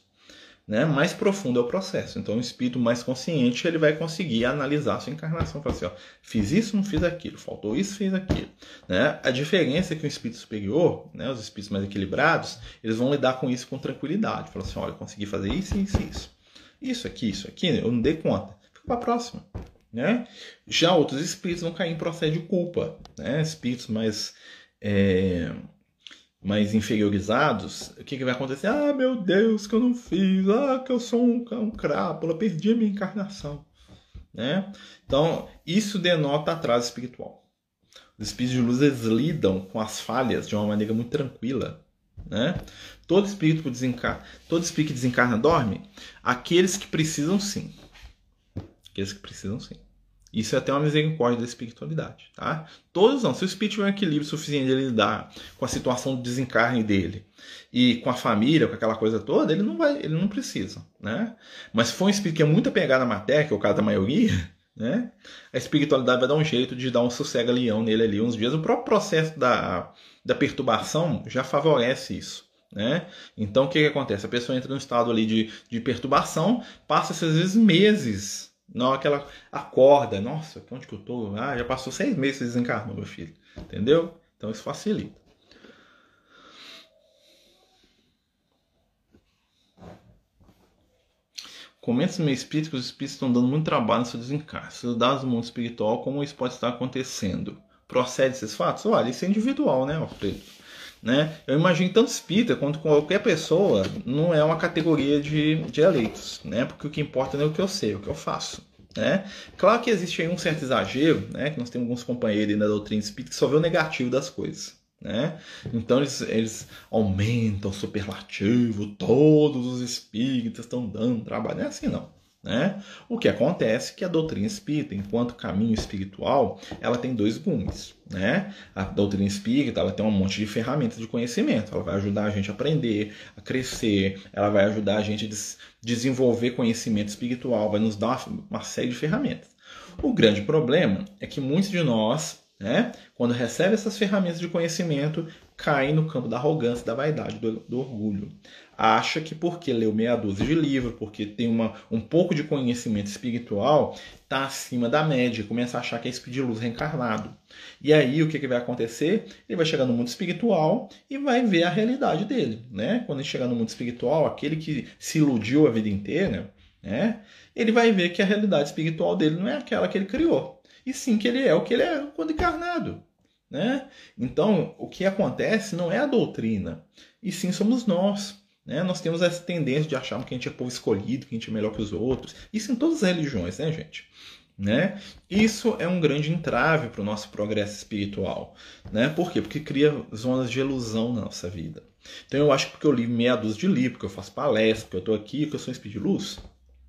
[SPEAKER 1] né, mais profundo é o processo. Então, o espírito mais consciente ele vai conseguir analisar a sua encarnação, falar assim, ó, fiz isso, não fiz aquilo, faltou isso, fiz aquilo. Né? A diferença é que o espírito superior, né, os espíritos mais equilibrados, eles vão lidar com isso com tranquilidade. Falar assim, olha, consegui fazer isso, isso, isso. Isso aqui, isso aqui, eu não dei conta. Fica para a próxima. Né? Já outros espíritos vão cair em processo de culpa. Né? Espíritos mais... É mais inferiorizados, o que, que vai acontecer? Ah, meu Deus, que eu não fiz. Ah, que eu sou um, um crápula, perdi a minha encarnação. Né? Então, isso denota atraso espiritual. Os espíritos de luz eles lidam com as falhas de uma maneira muito tranquila. Né? Todo espírito que desencarna, todo espírito que desencarna dorme. Aqueles que precisam sim. Aqueles que precisam sim. Isso é até uma misericórdia da espiritualidade, tá? Todos não. Se o espírito tiver um equilíbrio suficiente de lidar com a situação do desencarne dele e com a família, com aquela coisa toda, ele não vai, ele não precisa, né? Mas se for um espírito que é muito apegado à matéria, que é o caso da maioria, [LAUGHS] né? A espiritualidade vai dar um jeito de dar um sossego leão nele ali uns dias. O próprio processo da, da perturbação já favorece isso. Né? Então o que, que acontece? A pessoa entra num estado ali de, de perturbação, passa às vezes meses não, aquela acorda, nossa, onde que eu tô? Ah, já passou seis meses que desencarnou, meu filho. Entendeu? Então isso facilita. Comenta no meu espírito que os espíritos estão dando muito trabalho no seu. Se dados do mundo espiritual, como isso pode estar acontecendo? Procede esses fatos? Olha, isso é individual, né, Alfredo? Né? Eu imagino tanto espírita quanto qualquer pessoa não é uma categoria de, de eleitos, né? porque o que importa não é o que eu sei, é o que eu faço. Né? Claro que existe aí um certo exagero, né? que nós temos alguns companheiros na doutrina espírita que só vê o negativo das coisas. Né? Então eles, eles aumentam o superlativo, todos os espíritas estão dando trabalho. Não é assim não. Né? O que acontece é que a doutrina espírita, enquanto caminho espiritual, ela tem dois gumes. Né? A doutrina espírita ela tem um monte de ferramentas de conhecimento. Ela vai ajudar a gente a aprender, a crescer, ela vai ajudar a gente a des desenvolver conhecimento espiritual, vai nos dar uma, uma série de ferramentas. O grande problema é que muitos de nós, né, quando recebem essas ferramentas de conhecimento, caem no campo da arrogância, da vaidade, do, do orgulho acha que porque leu meia dúzia de livros, porque tem uma, um pouco de conhecimento espiritual, está acima da média, começa a achar que é espírito de luz reencarnado. E aí o que, que vai acontecer? Ele vai chegar no mundo espiritual e vai ver a realidade dele. Né? Quando ele chegar no mundo espiritual, aquele que se iludiu a vida inteira, né? ele vai ver que a realidade espiritual dele não é aquela que ele criou. E sim que ele é o que ele é quando encarnado. Né? Então, o que acontece não é a doutrina, e sim somos nós. Né? Nós temos essa tendência de achar que a gente é povo escolhido, que a gente é melhor que os outros. Isso em todas as religiões, né, gente? Né? Isso é um grande entrave para o nosso progresso espiritual. Né? Por quê? Porque cria zonas de ilusão na nossa vida. Então eu acho que porque eu li meia dúzia de livros, porque eu faço palestra, porque eu estou aqui, que eu sou um espírito de luz.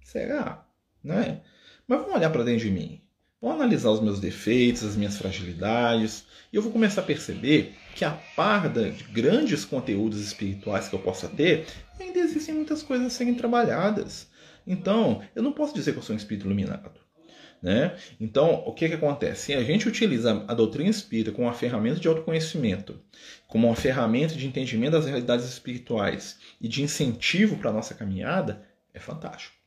[SPEAKER 1] Será? Né? Mas vamos olhar para dentro de mim. Vou analisar os meus defeitos, as minhas fragilidades, e eu vou começar a perceber que a par de grandes conteúdos espirituais que eu possa ter, ainda existem muitas coisas a serem trabalhadas. Então, eu não posso dizer que eu sou um espírito iluminado. Né? Então, o que, que acontece? Se a gente utiliza a doutrina espírita como uma ferramenta de autoconhecimento, como uma ferramenta de entendimento das realidades espirituais e de incentivo para a nossa caminhada, é fantástico.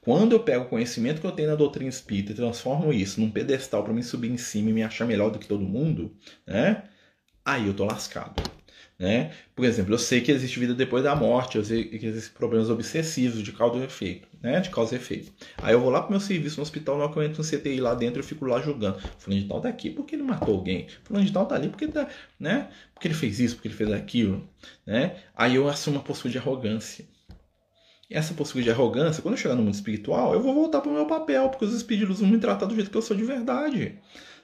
[SPEAKER 1] Quando eu pego o conhecimento que eu tenho na doutrina espírita e transformo isso num pedestal para me subir em cima e me achar melhor do que todo mundo, né? Aí eu tô lascado. Né? Por exemplo, eu sei que existe vida depois da morte, eu sei que existem problemas obsessivos de causa e efeito, né? De causa e efeito. Aí eu vou lá pro meu serviço no hospital, na eu entro no CTI lá dentro, eu fico lá julgando. Fulano de tal tá aqui porque ele matou alguém. Fulano de tal tá ali porque ele tá, né? Porque ele fez isso, porque ele fez aquilo, né? Aí eu assumo uma postura de arrogância. Essa postura de arrogância, quando eu chegar no mundo espiritual, eu vou voltar para o meu papel, porque os espíritos vão me tratar do jeito que eu sou de verdade.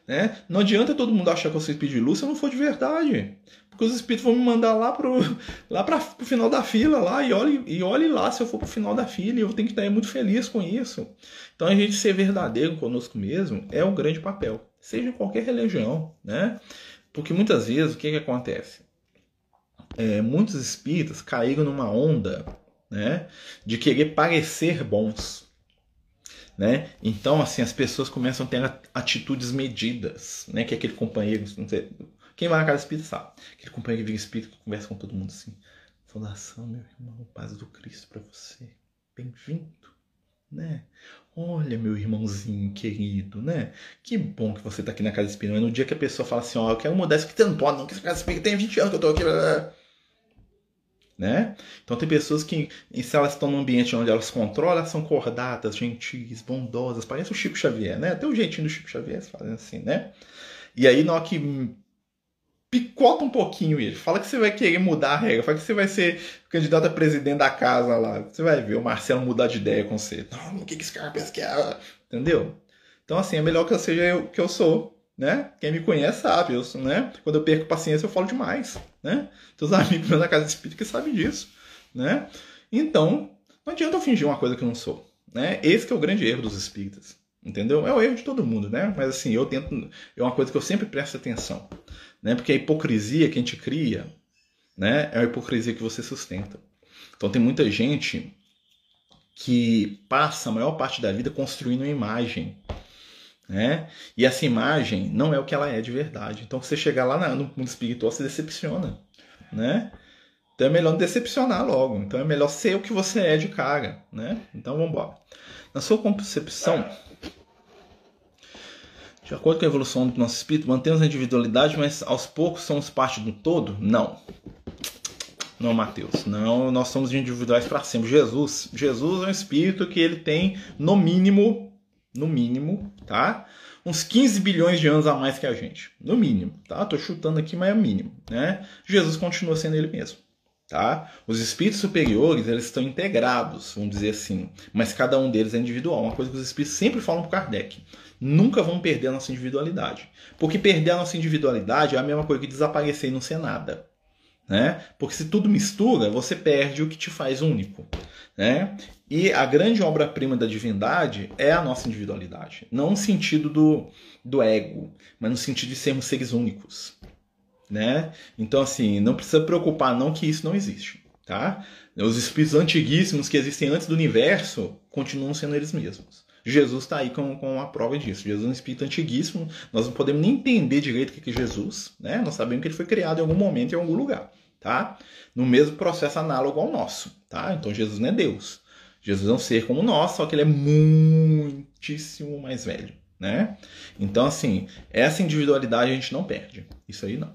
[SPEAKER 1] Né? Não adianta todo mundo achar que eu sou espírito de luz se eu não for de verdade. Porque os espíritos vão me mandar lá pro, [LAUGHS] lá para o final da fila lá e olhe, e olhe lá se eu for pro final da fila e eu tenho que estar muito feliz com isso. Então a gente ser verdadeiro conosco mesmo é um grande papel, seja em qualquer religião, né? Porque muitas vezes o que, que acontece? É, muitos espíritas caíram numa onda né, de querer parecer bons. Né? Então, assim, as pessoas começam a ter atitudes medidas, né? Que aquele companheiro, sei, quem vai na casa espírita sabe. Aquele companheiro que vira espírito que conversa com todo mundo assim. Saudação, meu irmão, paz do Cristo para você. Bem-vindo, né? Olha, meu irmãozinho querido, né? Que bom que você tá aqui na casa espírita. Mas no dia que a pessoa fala assim, ó, eu quero mudar isso aqui, você não pode, não, que essa casa espírita tem 20 anos que eu tô aqui né? Então tem pessoas que, se elas estão num ambiente onde elas controlam, elas são cordatas, gentis, bondosas, parece o Chico Xavier, né? Até o jeitinho do Chico Xavier fazem assim, né? E aí, na hora que picota um pouquinho ele, fala que você vai querer mudar a regra, fala que você vai ser candidato a presidente da casa lá, você vai ver o Marcelo mudar de ideia com você. Não, o que, que esse cara pensa que é? Entendeu? Então, assim, é melhor que eu seja o que eu sou, né? Quem me conhece sabe, eu, né? Quando eu perco paciência, eu falo demais, né? Teus amigos meus na casa espírita que sabem disso, né? Então, não adianta eu fingir uma coisa que eu não sou, né? Esse é o grande erro dos espíritas, entendeu? É o erro de todo mundo, né? Mas assim, eu tento, é uma coisa que eu sempre presto atenção, né? Porque a hipocrisia que a gente cria, né? É a hipocrisia que você sustenta. Então tem muita gente que passa a maior parte da vida construindo uma imagem, né? E essa imagem não é o que ela é de verdade. Então, você chegar lá no mundo espiritual, se decepciona, né? Então é melhor não decepcionar logo. Então é melhor ser o que você é de cara, né? Então vamos embora. Na sua concepção, de acordo com a evolução do nosso espírito, mantemos a individualidade, mas aos poucos somos parte do todo? Não. Não, Mateus. Não, nós somos individuais para sempre. Jesus, Jesus é um espírito que ele tem no mínimo no mínimo, tá? Uns 15 bilhões de anos a mais que a gente, no mínimo, tá? Tô chutando aqui, mas é mínimo, né? Jesus continua sendo ele mesmo, tá? Os espíritos superiores, eles estão integrados, vamos dizer assim, mas cada um deles é individual. Uma coisa que os espíritos sempre falam pro Kardec, nunca vão perder a nossa individualidade. Porque perder a nossa individualidade é a mesma coisa que desaparecer e não ser nada. Né? Porque se tudo mistura, você perde o que te faz único. Né? E a grande obra-prima da divindade é a nossa individualidade. Não no sentido do, do ego, mas no sentido de sermos seres únicos. Né? Então, assim, não precisa preocupar não que isso não existe. Tá? Os espíritos antiguíssimos que existem antes do universo continuam sendo eles mesmos. Jesus está aí com, com a prova disso. Jesus é um espírito antiguíssimo. Nós não podemos nem entender direito o que é Jesus. Né? Nós sabemos que ele foi criado em algum momento, em algum lugar. Tá? No mesmo processo análogo ao nosso. Tá? Então Jesus não é Deus. Jesus é um ser como nós, só que ele é muitíssimo mais velho, né? Então, assim, essa individualidade a gente não perde. Isso aí não.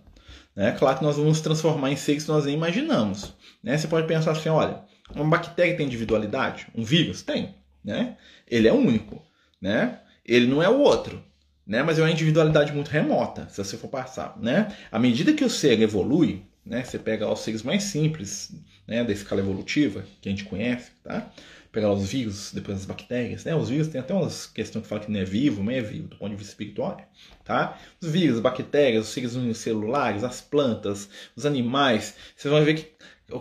[SPEAKER 1] Né? Claro que nós vamos transformar em seres que nós nem imaginamos. Né? Você pode pensar assim, olha, uma bactéria tem individualidade? Um vírus? Tem. Né? Ele é único. Né? Ele não é o outro. Né? Mas é uma individualidade muito remota, se você for passar. Né? À medida que o ser evolui, né? você pega os seres mais simples né? da escala evolutiva, que a gente conhece, tá? os vírus, depois as bactérias, né? Os vírus tem até umas questões que falam que não é vivo, mas é vivo, do ponto de vista espiritual, tá? Os vírus, as bactérias, os seres unicelulares, as plantas, os animais, vocês vão ver que,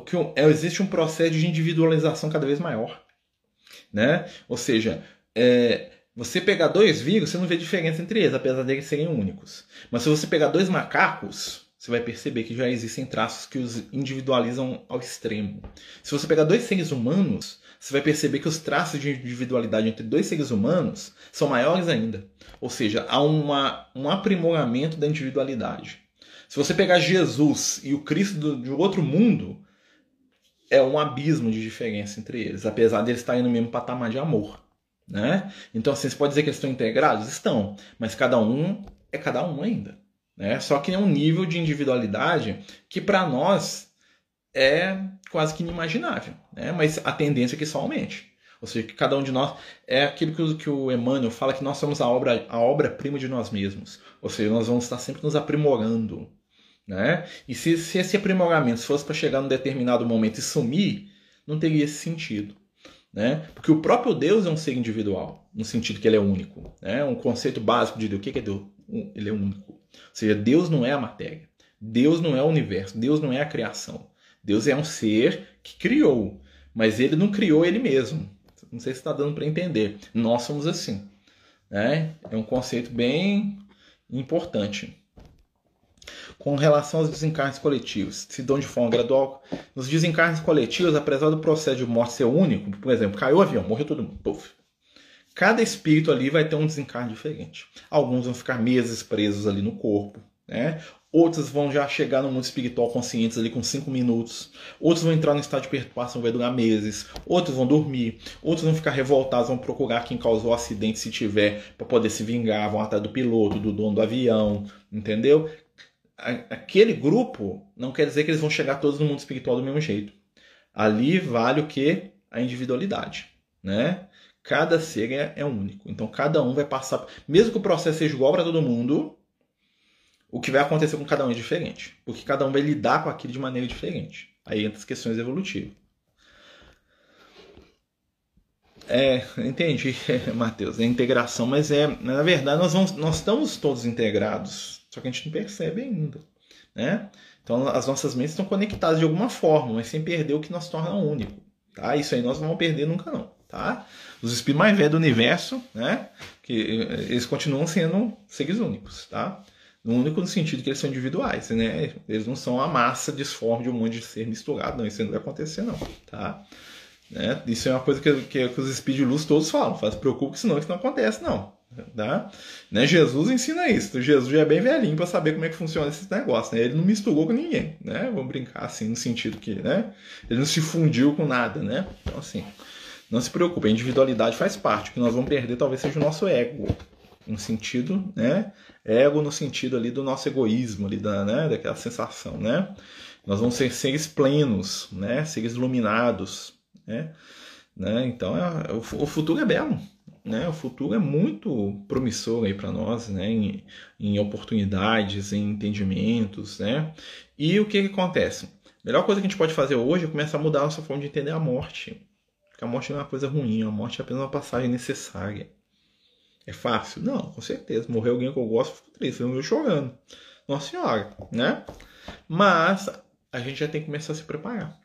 [SPEAKER 1] que é, existe um processo de individualização cada vez maior, né? Ou seja, é, você pegar dois vírus, você não vê diferença entre eles, apesar de eles serem únicos. Mas se você pegar dois macacos, você vai perceber que já existem traços que os individualizam ao extremo. Se você pegar dois seres humanos, você vai perceber que os traços de individualidade entre dois seres humanos são maiores ainda. Ou seja, há uma, um aprimoramento da individualidade. Se você pegar Jesus e o Cristo do, de outro mundo, é um abismo de diferença entre eles, apesar de eles estarem no mesmo patamar de amor. Né? Então, assim, você pode dizer que eles estão integrados? Estão, mas cada um é cada um ainda. Né? Só que é um nível de individualidade que para nós é quase que inimaginável, né? mas a tendência é que só aumente. Ou seja, que cada um de nós é aquilo que o, Emmanuel fala que nós somos a obra a obra-prima de nós mesmos. Ou seja, nós vamos estar sempre nos aprimorando. Né? E se, se esse aprimoramento fosse para chegar num determinado momento e sumir, não teria esse sentido. Né? Porque o próprio Deus é um ser individual, no sentido que ele é único. Né? Um conceito básico de Deus. O que é Deus? Ele é único. Ou seja, Deus não é a matéria. Deus não é o universo. Deus não é a criação. Deus é um ser que criou, mas ele não criou ele mesmo. Não sei se está dando para entender. Nós somos assim. Né? É um conceito bem importante. Com relação aos desencarnes coletivos, se dão de forma gradual. Nos desencarnes coletivos, apesar do processo de morte ser único, por exemplo, caiu o avião, morreu todo mundo, puff. Cada espírito ali vai ter um desencarne diferente. Alguns vão ficar meses presos ali no corpo, né? Outros vão já chegar no mundo espiritual conscientes ali com cinco minutos. Outros vão entrar no estado de perturbação, vai durar meses. Outros vão dormir. Outros vão ficar revoltados, vão procurar quem causou o acidente se tiver, para poder se vingar. Vão atrás do piloto, do dono do avião, entendeu? Aquele grupo não quer dizer que eles vão chegar todos no mundo espiritual do mesmo jeito. Ali vale o que? A individualidade, né? Cada ser é, é único. Então cada um vai passar. Mesmo que o processo seja igual para todo mundo, o que vai acontecer com cada um é diferente, porque cada um vai lidar com aquilo de maneira diferente. Aí entra as questões evolutivas. É, entendi, [LAUGHS] Matheus, é integração, mas é, na verdade, nós, vamos, nós estamos todos integrados, só que a gente não percebe ainda, né? Então, as nossas mentes estão conectadas de alguma forma, mas sem perder o que nos torna único, tá? Isso aí nós não vamos perder nunca não, tá? Os espíritos mais velhos do universo, né? Que eh, eles continuam sendo seres únicos, tá? No único sentido que eles são individuais, né? Eles não são a massa disforme de um monte de ser misturado, não. Isso não vai acontecer, não, tá? Né? Isso é uma coisa que, que, que os speed luz todos falam. Faz preocupe, senão isso não acontece, não. Tá? Né? Jesus ensina isso. Jesus já é bem velhinho para saber como é que funciona esse negócio. Né? Ele não misturou com ninguém, né? Vamos brincar assim, no sentido que, né? Ele não se fundiu com nada, né? Então, assim, não se preocupe, a individualidade faz parte. O que nós vamos perder talvez seja o nosso ego, no sentido, né? Ego no sentido ali do nosso egoísmo, ali da, né? daquela sensação, né? Nós vamos ser seres plenos, né? Seres iluminados, né? né? Então, é, o, o futuro é belo, né? O futuro é muito promissor aí para nós, né? Em, em, oportunidades, em entendimentos, né? E o que, que acontece? A melhor coisa que a gente pode fazer hoje é começar a mudar a nossa forma de entender a morte. Porque a morte não é uma coisa ruim, a morte é apenas uma passagem necessária. É fácil? Não, com certeza. Morrer alguém que eu gosto, eu fico triste, eu chorando. Nossa Senhora, né? Mas a gente já tem que começar a se preparar.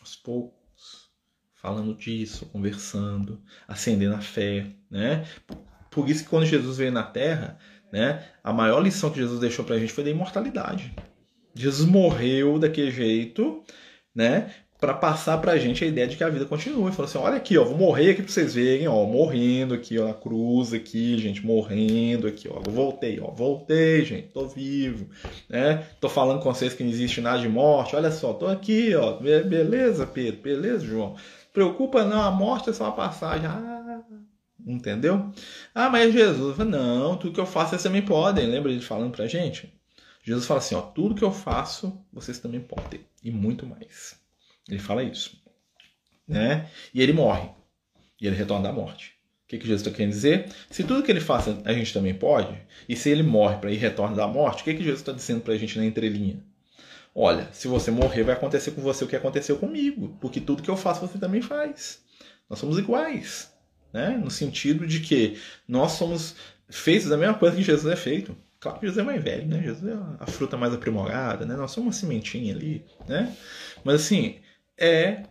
[SPEAKER 1] Aos poucos, falando disso, conversando, acendendo a fé, né? Por isso que quando Jesus veio na Terra, né, a maior lição que Jesus deixou pra gente foi da imortalidade. Jesus morreu daquele jeito, né? Para passar pra gente a ideia de que a vida continua. E falou assim: olha aqui, ó, vou morrer aqui pra vocês verem, ó, morrendo aqui, ó, na cruz aqui, gente, morrendo aqui, ó. Voltei, ó, voltei, gente, tô vivo, né? Tô falando com vocês que não existe nada de morte, olha só, tô aqui, ó, beleza, Pedro, beleza, João. Preocupa não, a morte é só uma passagem. Ah, entendeu? Ah, mas Jesus, não, tudo que eu faço vocês também podem. Lembra ele falando pra gente? Jesus fala assim, ó, tudo que eu faço, vocês também podem. E muito mais. Ele fala isso. Né? E ele morre. E ele retorna da morte. O que, que Jesus está querendo dizer? Se tudo que ele faça a gente também pode, e se ele morre para ir retorna da morte, o que, que Jesus está dizendo para a gente na entrelinha? Olha, se você morrer, vai acontecer com você o que aconteceu comigo, porque tudo que eu faço você também faz. Nós somos iguais, né? No sentido de que nós somos feitos da mesma coisa que Jesus é feito. Claro que Jesus é mais velho, né? Jesus é a fruta mais aprimorada, né? Nós somos uma sementinha ali, né? Mas assim, é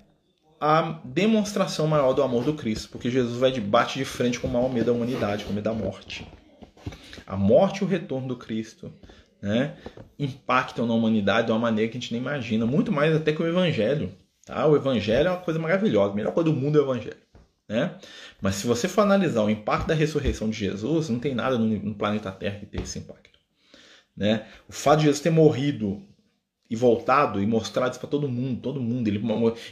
[SPEAKER 1] a demonstração maior do amor do Cristo, porque Jesus vai de bate de frente com o maior medo da humanidade, com o medo da morte. A morte e o retorno do Cristo né, impactam na humanidade de uma maneira que a gente nem imagina, muito mais até que o Evangelho. Tá? O Evangelho é uma coisa maravilhosa, a melhor coisa do mundo é o Evangelho. Né? Mas se você for analisar o impacto da ressurreição de Jesus, não tem nada no, planeta Terra que tenha esse impacto. Né? O fato de Jesus ter morrido e voltado e mostrado isso para todo mundo, todo mundo. Ele,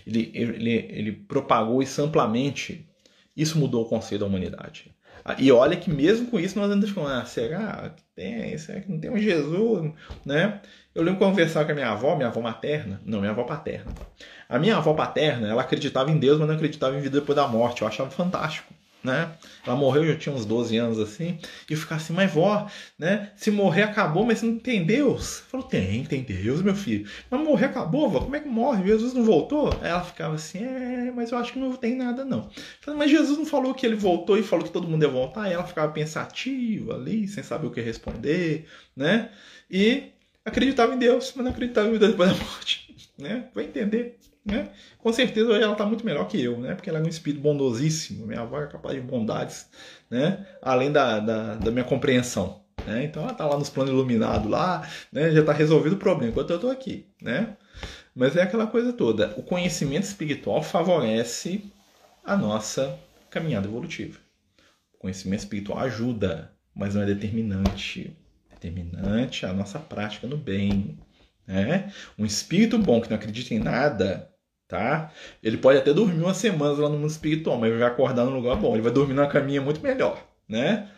[SPEAKER 1] ele, ele, ele propagou isso amplamente. Isso mudou o conceito da humanidade. Ah, e olha que mesmo com isso nós ainda ficamos, ah, será que tem? Será que não tem um Jesus? Né? Eu lembro conversar com a minha avó, minha avó materna, não, minha avó paterna. A minha avó paterna, ela acreditava em Deus, mas não acreditava em vida depois da morte. Eu achava fantástico. Né? Ela morreu, eu tinha uns 12 anos assim, e eu ficava assim, mas vó, né? Se morrer acabou, mas não tem Deus? Falou, tem, tem Deus, meu filho. Mas morrer acabou, vó, como é que morre? Jesus não voltou? Aí ela ficava assim, é, mas eu acho que não tem nada não. Falei, mas Jesus não falou que ele voltou e falou que todo mundo ia voltar? Aí ela ficava pensativa ali, sem saber o que responder, né? E acreditava em Deus, mas não acreditava em vida depois da morte, [LAUGHS] né? Vai entender. Né? Com certeza hoje ela está muito melhor que eu, né? Porque ela é um espírito bondosíssimo. Minha avó é capaz de bondades, né? Além da, da, da minha compreensão. Né? Então ela está lá nos planos iluminados lá, né? Já está resolvido o problema enquanto eu estou aqui, né? Mas é aquela coisa toda. O conhecimento espiritual favorece a nossa caminhada evolutiva. O conhecimento espiritual ajuda, mas não é determinante. Determinante é a nossa prática no bem. Né? Um espírito bom que não acredita em nada, tá? Ele pode até dormir uma semana lá no mundo espiritual, mas vai acordar num lugar bom. Ele vai dormir numa caminha muito melhor, né?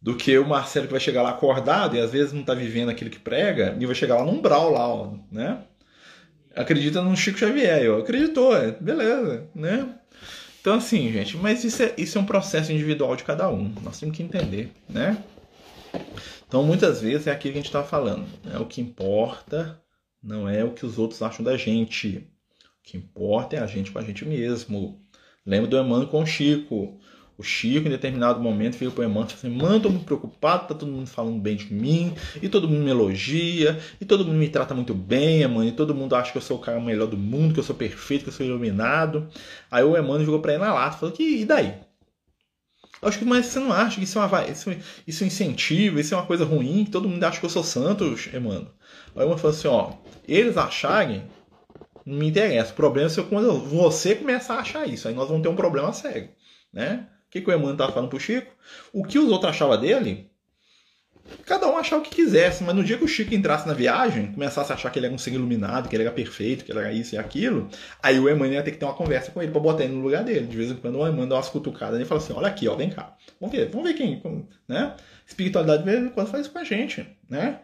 [SPEAKER 1] Do que o Marcelo que vai chegar lá acordado e às vezes não está vivendo aquilo que prega e vai chegar lá num brau lá, ó, né? Acredita no Chico Xavier, ó. acreditou, é, beleza, né? Então assim, gente, mas isso é, isso é um processo individual de cada um. Nós temos que entender, né? Então muitas vezes é aquilo que a gente está falando. Né? O que importa não é o que os outros acham da gente. O que importa é a gente com a gente mesmo. Lembro do Emmanuel com o Chico. O Chico, em determinado momento, veio para o Emmanuel e falou assim: Mano, estou muito preocupado, tá todo mundo falando bem de mim, e todo mundo me elogia, e todo mundo me trata muito bem, Emmanuel, e todo mundo acha que eu sou o cara melhor do mundo, que eu sou perfeito, que eu sou iluminado. Aí o Emmanuel jogou para ele na lata, falou: que, E daí? Acho que, mas você não acha que isso é, uma, isso, isso é incentivo, isso é uma coisa ruim, que todo mundo acha que eu sou santo, Emmanuel? Aí uma falou assim: Ó, eles acharem, não me interessa. O problema é quando você começar a achar isso. Aí nós vamos ter um problema sério. Né? O que, que o Emmanuel estava falando pro Chico? O que os outros achavam dele, cada um achava o que quisesse, mas no dia que o Chico entrasse na viagem, começasse a achar que ele era um ser iluminado, que ele era perfeito, que ele era isso e aquilo, aí o Emmanuel ia ter que ter uma conversa com ele para botar ele no lugar dele. De vez em quando o Emmanuel dá umas cutucadas e fala assim: olha aqui, ó, vem cá. Vamos ver, vamos ver quem. Né? Espiritualidade de vez em quando faz isso com a gente. Né?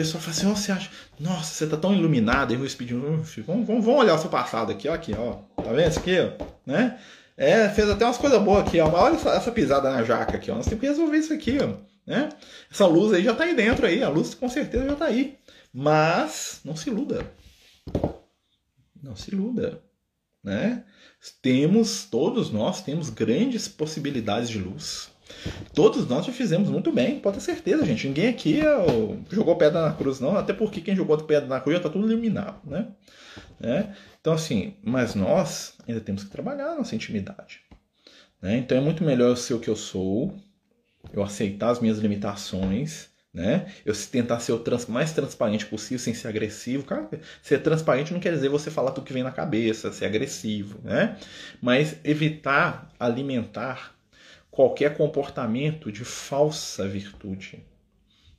[SPEAKER 1] Pessoal fala assim, oh, você acha, nossa, você tá tão iluminado, aí o Espírito, vamos, vamos, vamos olhar o seu passado aqui, ó, aqui, ó, tá vendo isso aqui, ó, né? É, fez até umas coisas boas aqui, ó, mas olha essa, essa, pisada na jaca aqui, ó, nós temos que resolver isso aqui, ó, né? Essa luz aí já tá aí dentro aí, a luz com certeza já tá aí, mas não se iluda, não se iluda, né? Temos, todos nós temos grandes possibilidades de luz, Todos nós já fizemos muito bem, pode ter certeza, gente. Ninguém aqui é jogou pedra na cruz, não. Até porque quem jogou pedra na cruz já está tudo iluminado, né? É? Então, assim, mas nós ainda temos que trabalhar a nossa intimidade. Né? Então é muito melhor eu ser o que eu sou, eu aceitar as minhas limitações, né? Eu tentar ser o trans, mais transparente possível, sem ser agressivo. Cara, ser transparente não quer dizer você falar tudo que vem na cabeça, ser agressivo, né? Mas evitar alimentar qualquer comportamento de falsa virtude.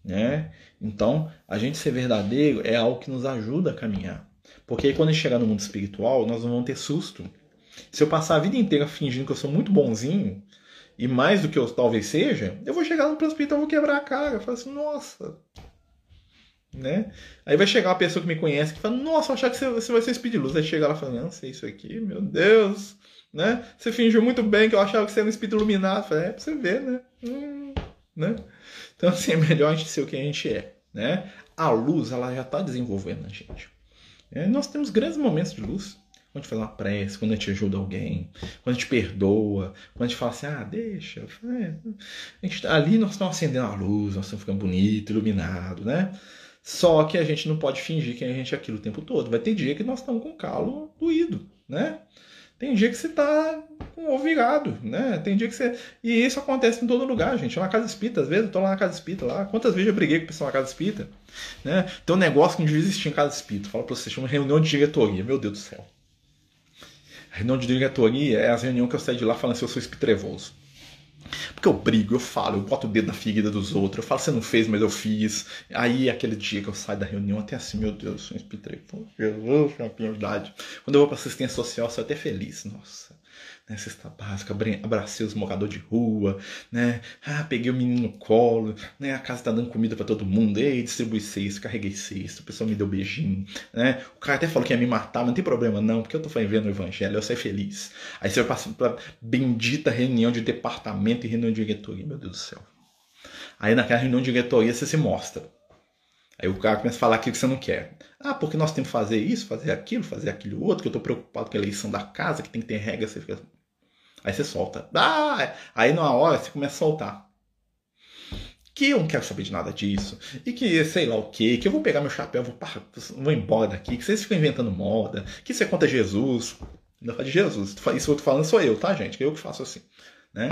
[SPEAKER 1] Né? Então, a gente ser verdadeiro é algo que nos ajuda a caminhar. Porque aí, quando a gente chegar no mundo espiritual, nós não vamos ter susto. Se eu passar a vida inteira fingindo que eu sou muito bonzinho, e mais do que eu talvez seja, eu vou chegar no plano espiritual e vou quebrar a cara. Eu falo assim, nossa. Né? Aí vai chegar uma pessoa que me conhece que fala, nossa, eu achar que você vai ser speed luz. Aí chega lá e fala, não sei isso aqui, meu Deus né? Você fingiu muito bem que eu achava que você era um espírito iluminado. Falei, é pra você ver, né? Hum, né? Então, assim, é melhor a gente ser o que a gente é, né? A luz, ela já está desenvolvendo a gente. É, nós temos grandes momentos de luz. Quando a gente faz uma prece, quando a gente ajuda alguém, quando a gente perdoa, quando a gente fala assim, ah, deixa. É, gente, tá ali nós estamos acendendo a luz, nós estamos ficando bonito, iluminado, né? Só que a gente não pode fingir que a gente é aquilo o tempo todo. Vai ter dia que nós estamos com o calo doído, né? Tem dia que você tá com o virado, né? Tem dia que você. E isso acontece em todo lugar, gente. Na casa espírita, às vezes eu tô lá na casa espírita lá. Quantas vezes eu briguei com o pessoal na casa espírita? Né? Tem um negócio que não devia existir em casa espírita. Fala pra você, chama reunião de diretoria. Meu Deus do céu. A reunião de diretoria é as reuniões que eu saio de lá falando assim, eu sou espitrevoso. Porque eu brigo, eu falo, eu boto o dedo na ferida dos outros, eu falo, você não fez, mas eu fiz. Aí, aquele dia que eu saio da reunião, até assim, meu Deus, eu sou espitreiro. Jesus, é uma piedade. Quando eu vou pra assistência social, eu sou até feliz, nossa. Né, cesta básica, abracei os moradores de rua, né, ah, peguei o menino no colo, né, a casa tá dando comida para todo mundo, ei, distribuí cesto, carreguei cesto, o pessoal me deu beijinho, né, o cara até falou que ia me matar, mas não tem problema não, porque eu tô vendo o evangelho, eu sei feliz. Aí você vai passando pra bendita reunião de departamento e reunião de diretoria, meu Deus do céu. Aí naquela reunião de diretoria você se mostra. Aí o cara começa a falar aquilo que você não quer. Ah, porque nós temos que fazer isso, fazer aquilo, fazer aquilo outro, que eu tô preocupado com a eleição da casa, que tem que ter regra, você fica Aí você solta. Ah! Aí numa hora você começa a soltar. Que eu não quero saber de nada disso. E que sei lá o que, que eu vou pegar meu chapéu, vou, vou embora daqui, que vocês ficam inventando moda, que você conta Jesus. Ainda fala de Jesus. Isso eu tô falando sou eu, tá, gente? Que eu que faço assim. Né?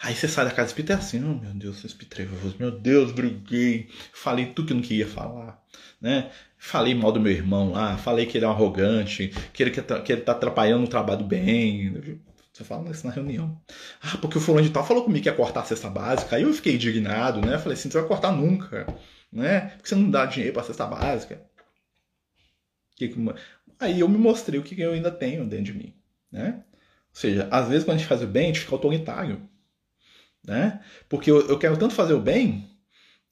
[SPEAKER 1] Aí você sai da casa espírita assim, oh, meu Deus, sou espírita meu Deus, briguei, falei tudo que não queria falar, né? Falei mal do meu irmão lá, falei que ele é um arrogante, que ele, que ele tá atrapalhando o trabalho bem, você fala isso na reunião. Ah, porque o fulano de tal falou comigo que ia cortar a cesta básica. Aí eu fiquei indignado, né? Falei assim, você vai cortar nunca, né? Porque você não dá dinheiro para cesta básica. Aí eu me mostrei o que eu ainda tenho dentro de mim, né? Ou seja, às vezes quando a gente faz o bem, a gente fica autoritário, né? Porque eu, eu quero tanto fazer o bem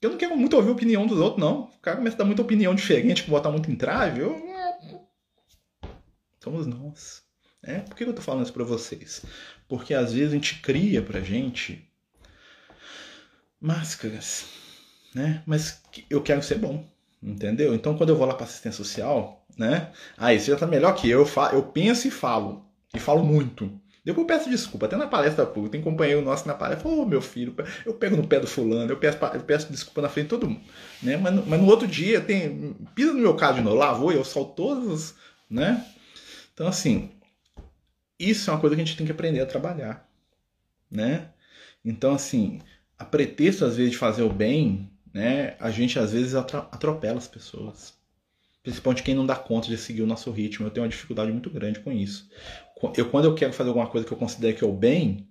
[SPEAKER 1] que eu não quero muito ouvir a opinião dos outros, não. O cara começa a dar muita opinião diferente, botar muito em trave, eu... Somos nós. É, por que eu estou falando isso para vocês? Porque às vezes a gente cria para gente máscaras, né? Mas eu quero ser bom, entendeu? Então quando eu vou lá para assistência social, né? Aí ah, você já tá melhor que eu, eu, falo, eu penso e falo, e falo muito. Depois eu peço desculpa, até na palestra pública, tem companheiro nosso na palestra, ô oh, meu filho, eu pego no pé do fulano, eu peço, eu peço desculpa na frente de todo mundo. Né? Mas, mas no outro dia tem. Pisa no meu carro de novo, lá vou, eu solto todos, né? Então assim, isso é uma coisa que a gente tem que aprender a trabalhar, né? Então, assim, a pretexto às vezes de fazer o bem, né? A gente às vezes atropela as pessoas. Principalmente quem não dá conta de seguir o nosso ritmo. Eu tenho uma dificuldade muito grande com isso. Eu, quando eu quero fazer alguma coisa que eu considero que é o bem,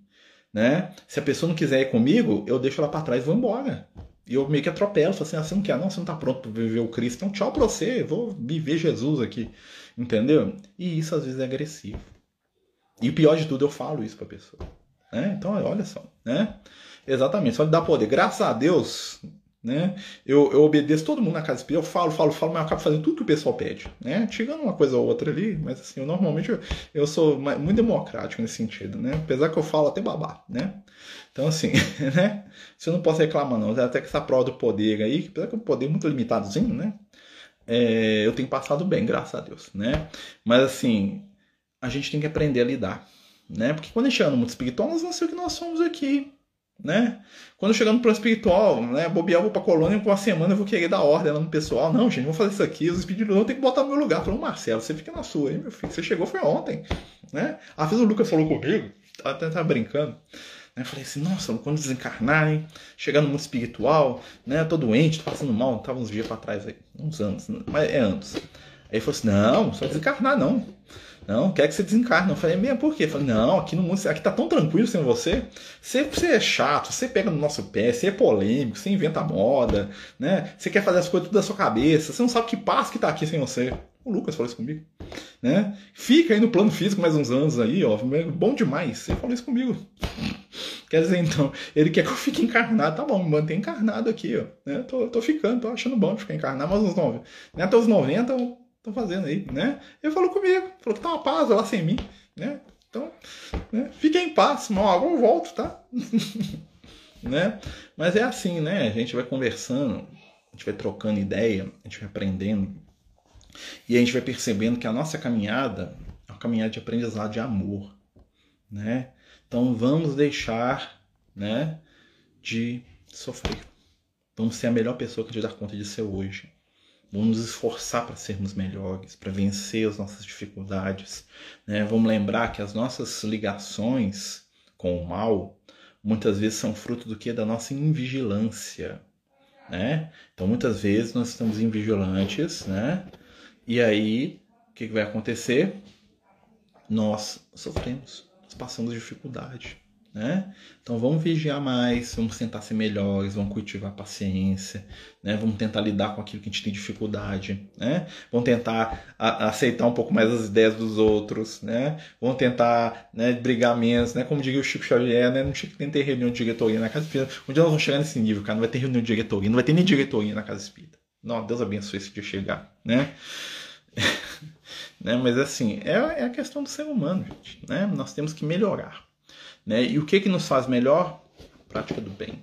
[SPEAKER 1] né? Se a pessoa não quiser ir comigo, eu deixo ela para trás e vou embora. E eu meio que atropelo, falo assim, ah, você não quer, não, você não tá pronto para viver o Cristo, então tchau pra você, vou viver Jesus aqui, entendeu? E isso às vezes é agressivo. E o pior de tudo, eu falo isso pra pessoa. Né? Então, olha só, né? Exatamente, só de dar poder. Graças a Deus, né? Eu, eu obedeço todo mundo na casa espírita, eu falo, falo, falo, mas eu acabo fazendo tudo que o pessoal pede, né? Tirando uma coisa ou outra ali, mas assim, eu normalmente eu, eu sou muito democrático nesse sentido, né? Apesar que eu falo até babá, né? Então, assim, [LAUGHS] né? Você não posso reclamar, não. Até que essa prova do poder aí, apesar que o poder é muito limitadozinho, né? É, eu tenho passado bem, graças a Deus, né? Mas assim, a gente tem que aprender a lidar, né? Porque quando a gente chega no mundo espiritual, nós não sei o que nós somos aqui, né? Quando no plano espiritual, né, bobear, vou pra colônia, por uma semana eu vou querer dar ordem lá no pessoal. Não, gente, vamos fazer isso aqui, os espíritos não tem que botar no meu lugar. Falou, Marcelo, você fica na sua aí, meu filho. Você chegou foi ontem, né? Às vezes o Lucas falou comigo, até tava brincando. Né? Eu falei assim, nossa, quando desencarnar, hein? Chegar no mundo espiritual, né? Tô doente, tô passando mal, tava uns dias para trás aí, uns anos, mas é anos. Aí ele falou assim, não, só desencarnar não. Não, quer que você desencarne. Eu falei, mesmo por quê? Eu falei, não, aqui no mundo, aqui tá tão tranquilo sem você. Você, você é chato, você pega no nosso pé, você é polêmico, você inventa moda, né? Você quer fazer as coisas tudo da sua cabeça, você não sabe que paz que tá aqui sem você. O Lucas falou isso comigo, né? Fica aí no plano físico mais uns anos aí, ó, bom demais. Você falou isso comigo. Quer dizer, então, ele quer que eu fique encarnado, tá bom, me mantém encarnado aqui, ó. Né? Tô, tô ficando, tô achando bom ficar encarnado, mas uns 90, né? até os 90 estão fazendo aí, né? Ele falou comigo, falou que tá uma paz lá sem mim, né? Então, né? fiquem em paz, mal eu volto, tá? [LAUGHS] né? Mas é assim, né? A gente vai conversando, a gente vai trocando ideia, a gente vai aprendendo e a gente vai percebendo que a nossa caminhada é uma caminhada de aprendizado de amor, né? Então vamos deixar, né, de sofrer. Vamos ser a melhor pessoa que a gente dá conta de ser hoje. Vamos nos esforçar para sermos melhores, para vencer as nossas dificuldades. Né? Vamos lembrar que as nossas ligações com o mal muitas vezes são fruto do que? Da nossa invigilância. Né? Então muitas vezes nós estamos invigilantes, né? E aí o que vai acontecer? Nós sofremos, nós passamos dificuldade. Né? Então vamos vigiar mais, vamos tentar ser melhores, vamos cultivar a paciência, né? vamos tentar lidar com aquilo que a gente tem dificuldade, né? vamos tentar aceitar um pouco mais as ideias dos outros, né? vamos tentar né, brigar menos, né? como diria o Chico Xavier, né? não tinha que ter reunião de diretoria na Casa Espírita. Um dia nós vamos chegar nesse nível, cara, não vai ter reunião de diretoria, não vai ter nem diretoria na Casa Espírita. Não, Deus abençoe esse dia chegar, né? [LAUGHS] né? Mas assim, é, é a questão do ser humano, gente, né? Nós temos que melhorar. Né? E o que, que nos faz melhor? A prática do bem.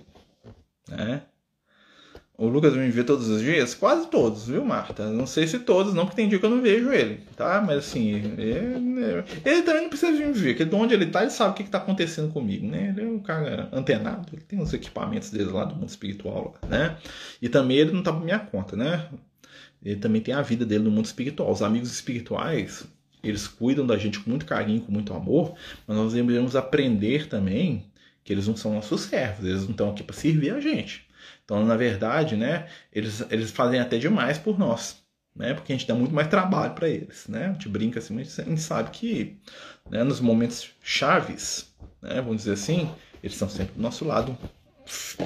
[SPEAKER 1] Né? O Lucas me vê todos os dias? Quase todos, viu, Marta? Não sei se todos, não, porque tem dia que eu não vejo ele, tá? Mas assim, ele, ele também não precisa me ver, porque de onde ele tá, ele sabe o que, que tá acontecendo comigo, né? Ele é um cara antenado, ele tem os equipamentos dele lá do mundo espiritual, né? E também ele não tá por minha conta, né? Ele também tem a vida dele no mundo espiritual. Os amigos espirituais, eles cuidam da gente com muito carinho, com muito amor, mas nós devemos aprender também que eles não são nossos servos, eles não estão aqui para servir a gente. Então, na verdade, né, eles, eles fazem até demais por nós, né, porque a gente dá muito mais trabalho para eles, né, a gente brinca assim, mas a gente sabe que né, nos momentos chaves, né, vamos dizer assim, eles estão sempre do nosso lado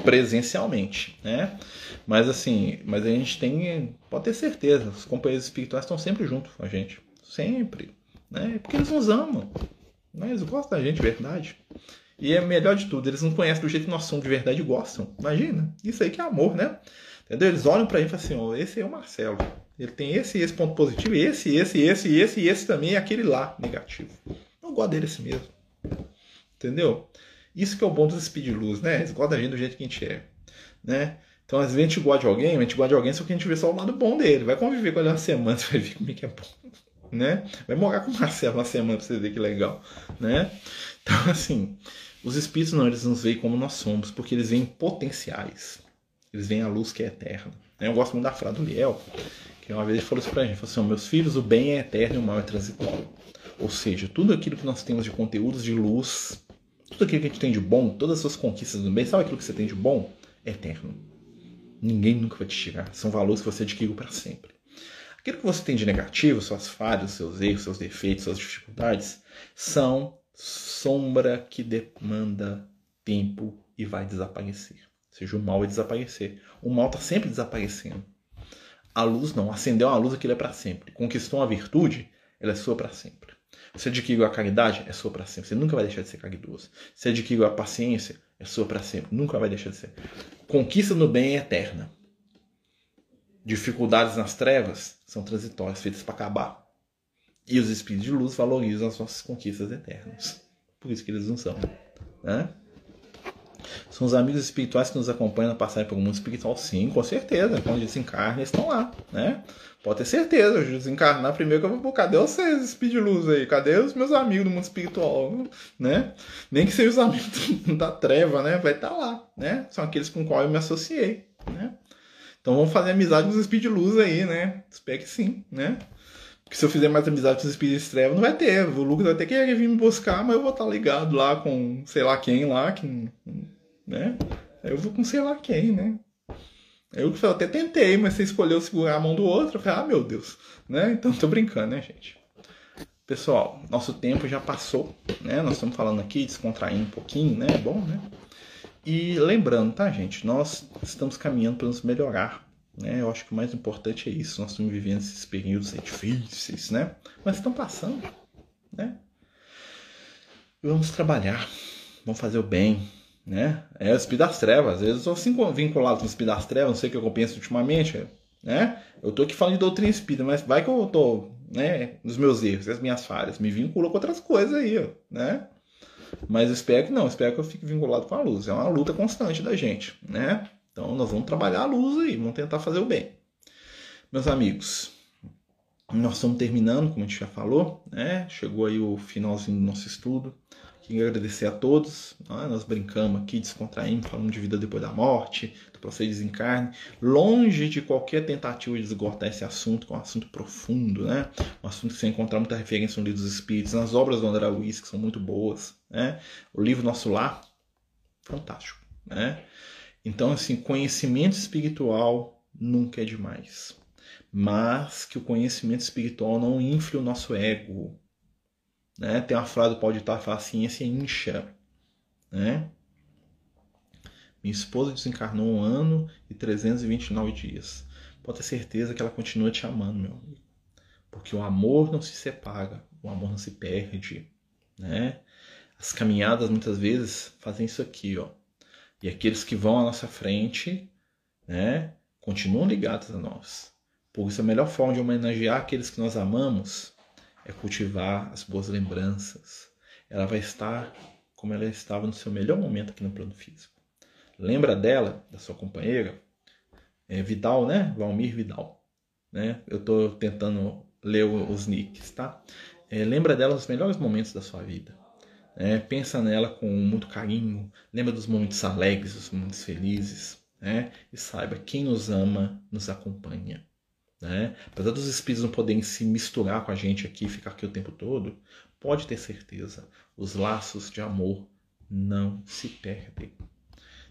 [SPEAKER 1] presencialmente, né? Mas assim, mas a gente tem, pode ter certeza, os companheiros espirituais estão sempre junto com a gente. Sempre. Né? Porque eles nos amam. Né? Eles gostam da gente de verdade. E é melhor de tudo, eles não conhecem do jeito que nós somos de verdade e gostam. Imagina. Isso aí que é amor, né? Entendeu? Eles olham pra gente e falam assim: oh, esse é o Marcelo. Ele tem esse e esse ponto positivo, esse, esse, esse, esse e esse também, e aquele lá negativo. Não gosto dele assim mesmo. Entendeu? Isso que é o bom dos speed luz, né? Eles gostam da gente do jeito que a gente é. Né? Então, às vezes a gente gosta de alguém, a gente gosta de alguém só que a gente vê só o lado bom dele. Vai conviver com ele uma semana, [LAUGHS] você vai ver como é que é bom né? Vai morar com o Marcelo uma semana pra você ver que legal, né? Então, assim, os espíritos não, eles nos veem como nós somos, porque eles veem potenciais. Eles veem a luz que é eterna. Eu gosto muito da frase do Liel, que uma vez ele falou isso pra gente, falou assim, meus filhos, o bem é eterno e o mal é transitório. Ou seja, tudo aquilo que nós temos de conteúdos de luz, tudo aquilo que a gente tem de bom, todas as suas conquistas do bem, sabe aquilo que você tem de bom? É eterno. Ninguém nunca vai te tirar. São valores que você adquiriu para sempre. Aquilo que você tem de negativo, suas falhas, seus erros, seus defeitos, suas dificuldades, são sombra que demanda tempo e vai desaparecer. Ou seja, o mal vai desaparecer. O mal está sempre desaparecendo. A luz não. Acendeu uma luz, aquilo é para sempre. Conquistou uma virtude, ela é sua para sempre. Você adquiriu a caridade, é sua para sempre. Você nunca vai deixar de ser caridoso. Você adquiriu a paciência, é sua para sempre. Nunca vai deixar de ser. Conquista no bem é eterna dificuldades nas trevas são transitórias, feitas para acabar. E os espíritos de luz valorizam as nossas conquistas eternas. Por isso que eles não são. Né? São os amigos espirituais que nos acompanham na passagem pelo mundo espiritual, sim, com certeza. Quando desencarna, eles estão lá, né? Pode ter certeza, eu desencarnar primeiro que eu vou, cadê vocês, de luz aí? Cadê os meus amigos do mundo espiritual, né? Nem que sejam os amigos [LAUGHS] da treva, né? Vai estar tá lá, né? São aqueles com qual eu me associei, né? Então vamos fazer amizade com os Speed Luz aí, né? Espero que sim, né? Porque se eu fizer mais amizade com os Speed Estrela, não vai ter. O Lucas vai ter que vir me buscar, mas eu vou estar ligado lá com sei lá quem lá, que, né? Eu vou com sei lá quem, né? Eu até tentei, mas você escolheu segurar a mão do outro. Eu falei, ah, meu Deus, né? Então tô brincando, né, gente? Pessoal, nosso tempo já passou, né? Nós estamos falando aqui, descontraindo um pouquinho, né? É bom, né? E lembrando, tá, gente? Nós estamos caminhando para nos melhorar. Né? Eu acho que o mais importante é isso. Nós estamos vivendo esses períodos difíceis, né? Mas estão passando, né? Vamos trabalhar, vamos fazer o bem, né? É o Espírito das Trevas. Às vezes eu sou vinculado com o Espírito das Trevas, não sei o que eu penso ultimamente, né? Eu tô aqui falando de doutrina espírita, mas vai que eu tô, né, nos meus erros, as minhas falhas, me vinculo com outras coisas aí, né? Mas espero que não, espero que eu fique vinculado com a luz. É uma luta constante da gente, né? Então nós vamos trabalhar a luz aí, vamos tentar fazer o bem. Meus amigos, nós estamos terminando, como a gente já falou, né? Chegou aí o finalzinho do nosso estudo. Queria agradecer a todos. Né? Nós brincamos aqui, descontraímos, falamos de vida depois da morte, do processo de desencarne. Longe de qualquer tentativa de esgotar esse assunto, que é um assunto profundo, né? Um assunto que você encontrar muita referência no livro dos Espíritos, nas obras do André Luiz, que são muito boas, né? O livro Nosso Lar, fantástico, né? Então, assim, conhecimento espiritual nunca é demais. Mas que o conhecimento espiritual não infle o nosso ego, né? Tem uma frase do Paulo de Tarso a ciência incha, né? Minha esposa desencarnou um ano e 329 dias. Pode ter certeza que ela continua te amando, meu amigo. Porque o amor não se separa, o amor não se perde, né? As caminhadas muitas vezes fazem isso aqui, ó. E aqueles que vão à nossa frente, né, continuam ligados a nós. Por isso a melhor forma de homenagear aqueles que nós amamos é cultivar as boas lembranças. Ela vai estar como ela estava no seu melhor momento aqui no plano físico. Lembra dela, da sua companheira? É Vidal, né? Valmir Vidal. Né? Eu estou tentando ler os nicks, tá? É, lembra dela nos melhores momentos da sua vida. É, pensa nela com muito carinho. Lembra dos momentos alegres, dos momentos felizes. Né? E saiba, quem nos ama nos acompanha. Né? Apesar dos espíritos não poderem se misturar com a gente aqui, ficar aqui o tempo todo, pode ter certeza, os laços de amor não se perdem.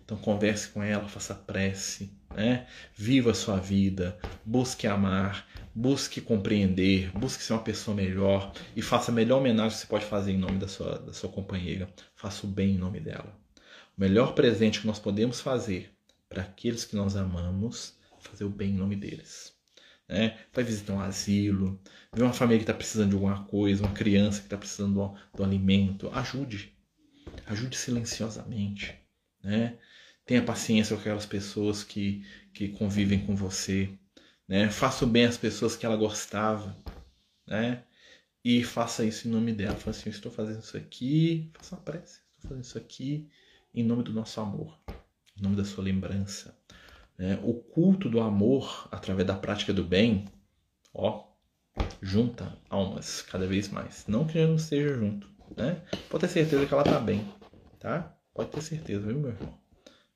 [SPEAKER 1] Então converse com ela, faça prece, né? Viva a sua vida, busque amar, busque compreender, busque ser uma pessoa melhor e faça a melhor homenagem que você pode fazer em nome da sua, da sua companheira. Faça o bem em nome dela. O melhor presente que nós podemos fazer para aqueles que nós amamos, fazer o bem em nome deles. Né? Vai visitar um asilo, ver uma família que está precisando de alguma coisa, uma criança que está precisando do, alimento, ajude. Ajude silenciosamente. Né? Tenha paciência com aquelas pessoas que, que convivem com você. Né? Faça bem às pessoas que ela gostava. Né? E faça isso em nome dela. Fala assim: estou fazendo isso aqui. Faça uma prece. Estou fazendo isso aqui em nome do nosso amor, em nome da sua lembrança. Né? O culto do amor, através da prática do bem, ó, junta almas cada vez mais. Não que já não esteja junto. Né? Pode ter certeza que ela está bem. Tá? Pode ter certeza, viu, meu irmão?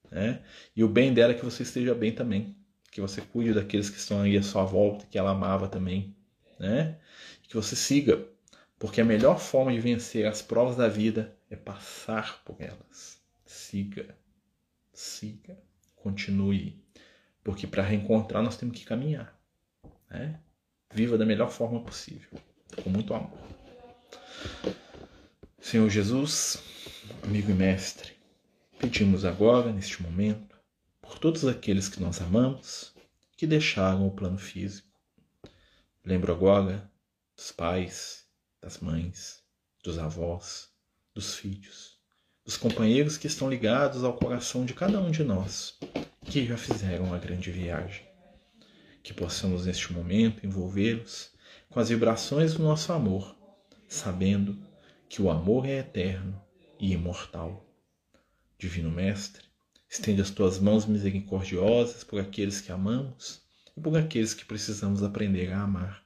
[SPEAKER 1] Né? E o bem dela é que você esteja bem também. Que você cuide daqueles que estão aí à sua volta, que ela amava também. Né? Que você siga. Porque a melhor forma de vencer as provas da vida é passar por elas. Siga. Siga. Continue. Porque para reencontrar nós temos que caminhar. Né? Viva da melhor forma possível. Com muito amor. Senhor Jesus, amigo e mestre, Pedimos agora, neste momento, por todos aqueles que nós amamos, que deixaram o plano físico. Lembro agora dos pais, das mães, dos avós, dos filhos, dos companheiros que estão ligados ao coração de cada um de nós, que já fizeram a grande viagem. Que possamos neste momento envolvê-los com as vibrações do nosso amor, sabendo que o amor é eterno e imortal Divino Mestre, estende as tuas mãos misericordiosas por aqueles que amamos e por aqueles que precisamos aprender a amar.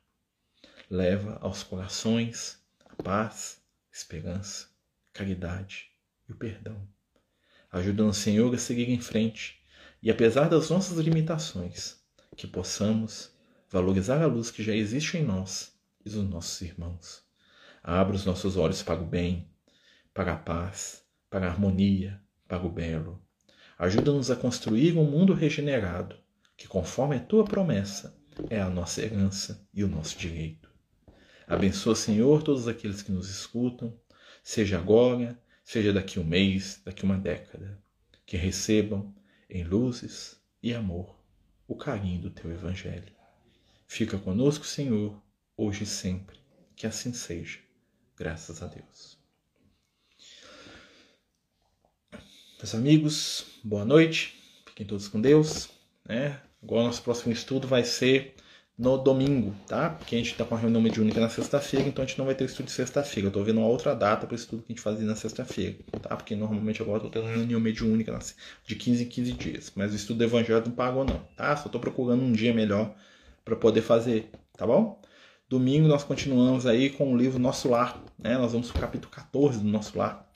[SPEAKER 1] Leva aos corações a paz, a esperança, a caridade e o perdão. Ajuda-nos, Senhor, a seguir em frente e, apesar das nossas limitações, que possamos valorizar a luz que já existe em nós e dos nossos irmãos. Abra os nossos olhos para o bem, para a paz, para a harmonia, para o belo. Ajuda-nos a construir um mundo regenerado, que, conforme a tua promessa, é a nossa herança e o nosso direito. Abençoa, Senhor, todos aqueles que nos escutam, seja agora, seja daqui um mês, daqui uma década, que recebam em luzes e amor o carinho do teu Evangelho. Fica conosco, Senhor, hoje e sempre. Que assim seja. Graças a Deus. Meus amigos, boa noite. Fiquem todos com Deus. Né? Agora nosso próximo estudo vai ser no domingo, tá? Porque a gente está com a reunião mediúnica na sexta-feira, então a gente não vai ter estudo de sexta-feira. Eu estou vendo uma outra data para estudo que a gente fazia na sexta-feira, tá? Porque normalmente agora eu estou tendo reunião mediúnica de 15 em 15 dias. Mas o estudo do evangelho não pagou não, tá? Só estou procurando um dia melhor para poder fazer, tá bom? Domingo nós continuamos aí com o livro Nosso Lar, né? Nós vamos para o capítulo 14 do Nosso Lar.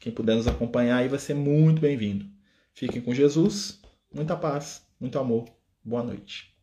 [SPEAKER 1] Quem puder nos acompanhar aí vai ser muito bem-vindo. Fiquem com Jesus, muita paz, muito amor. Boa noite.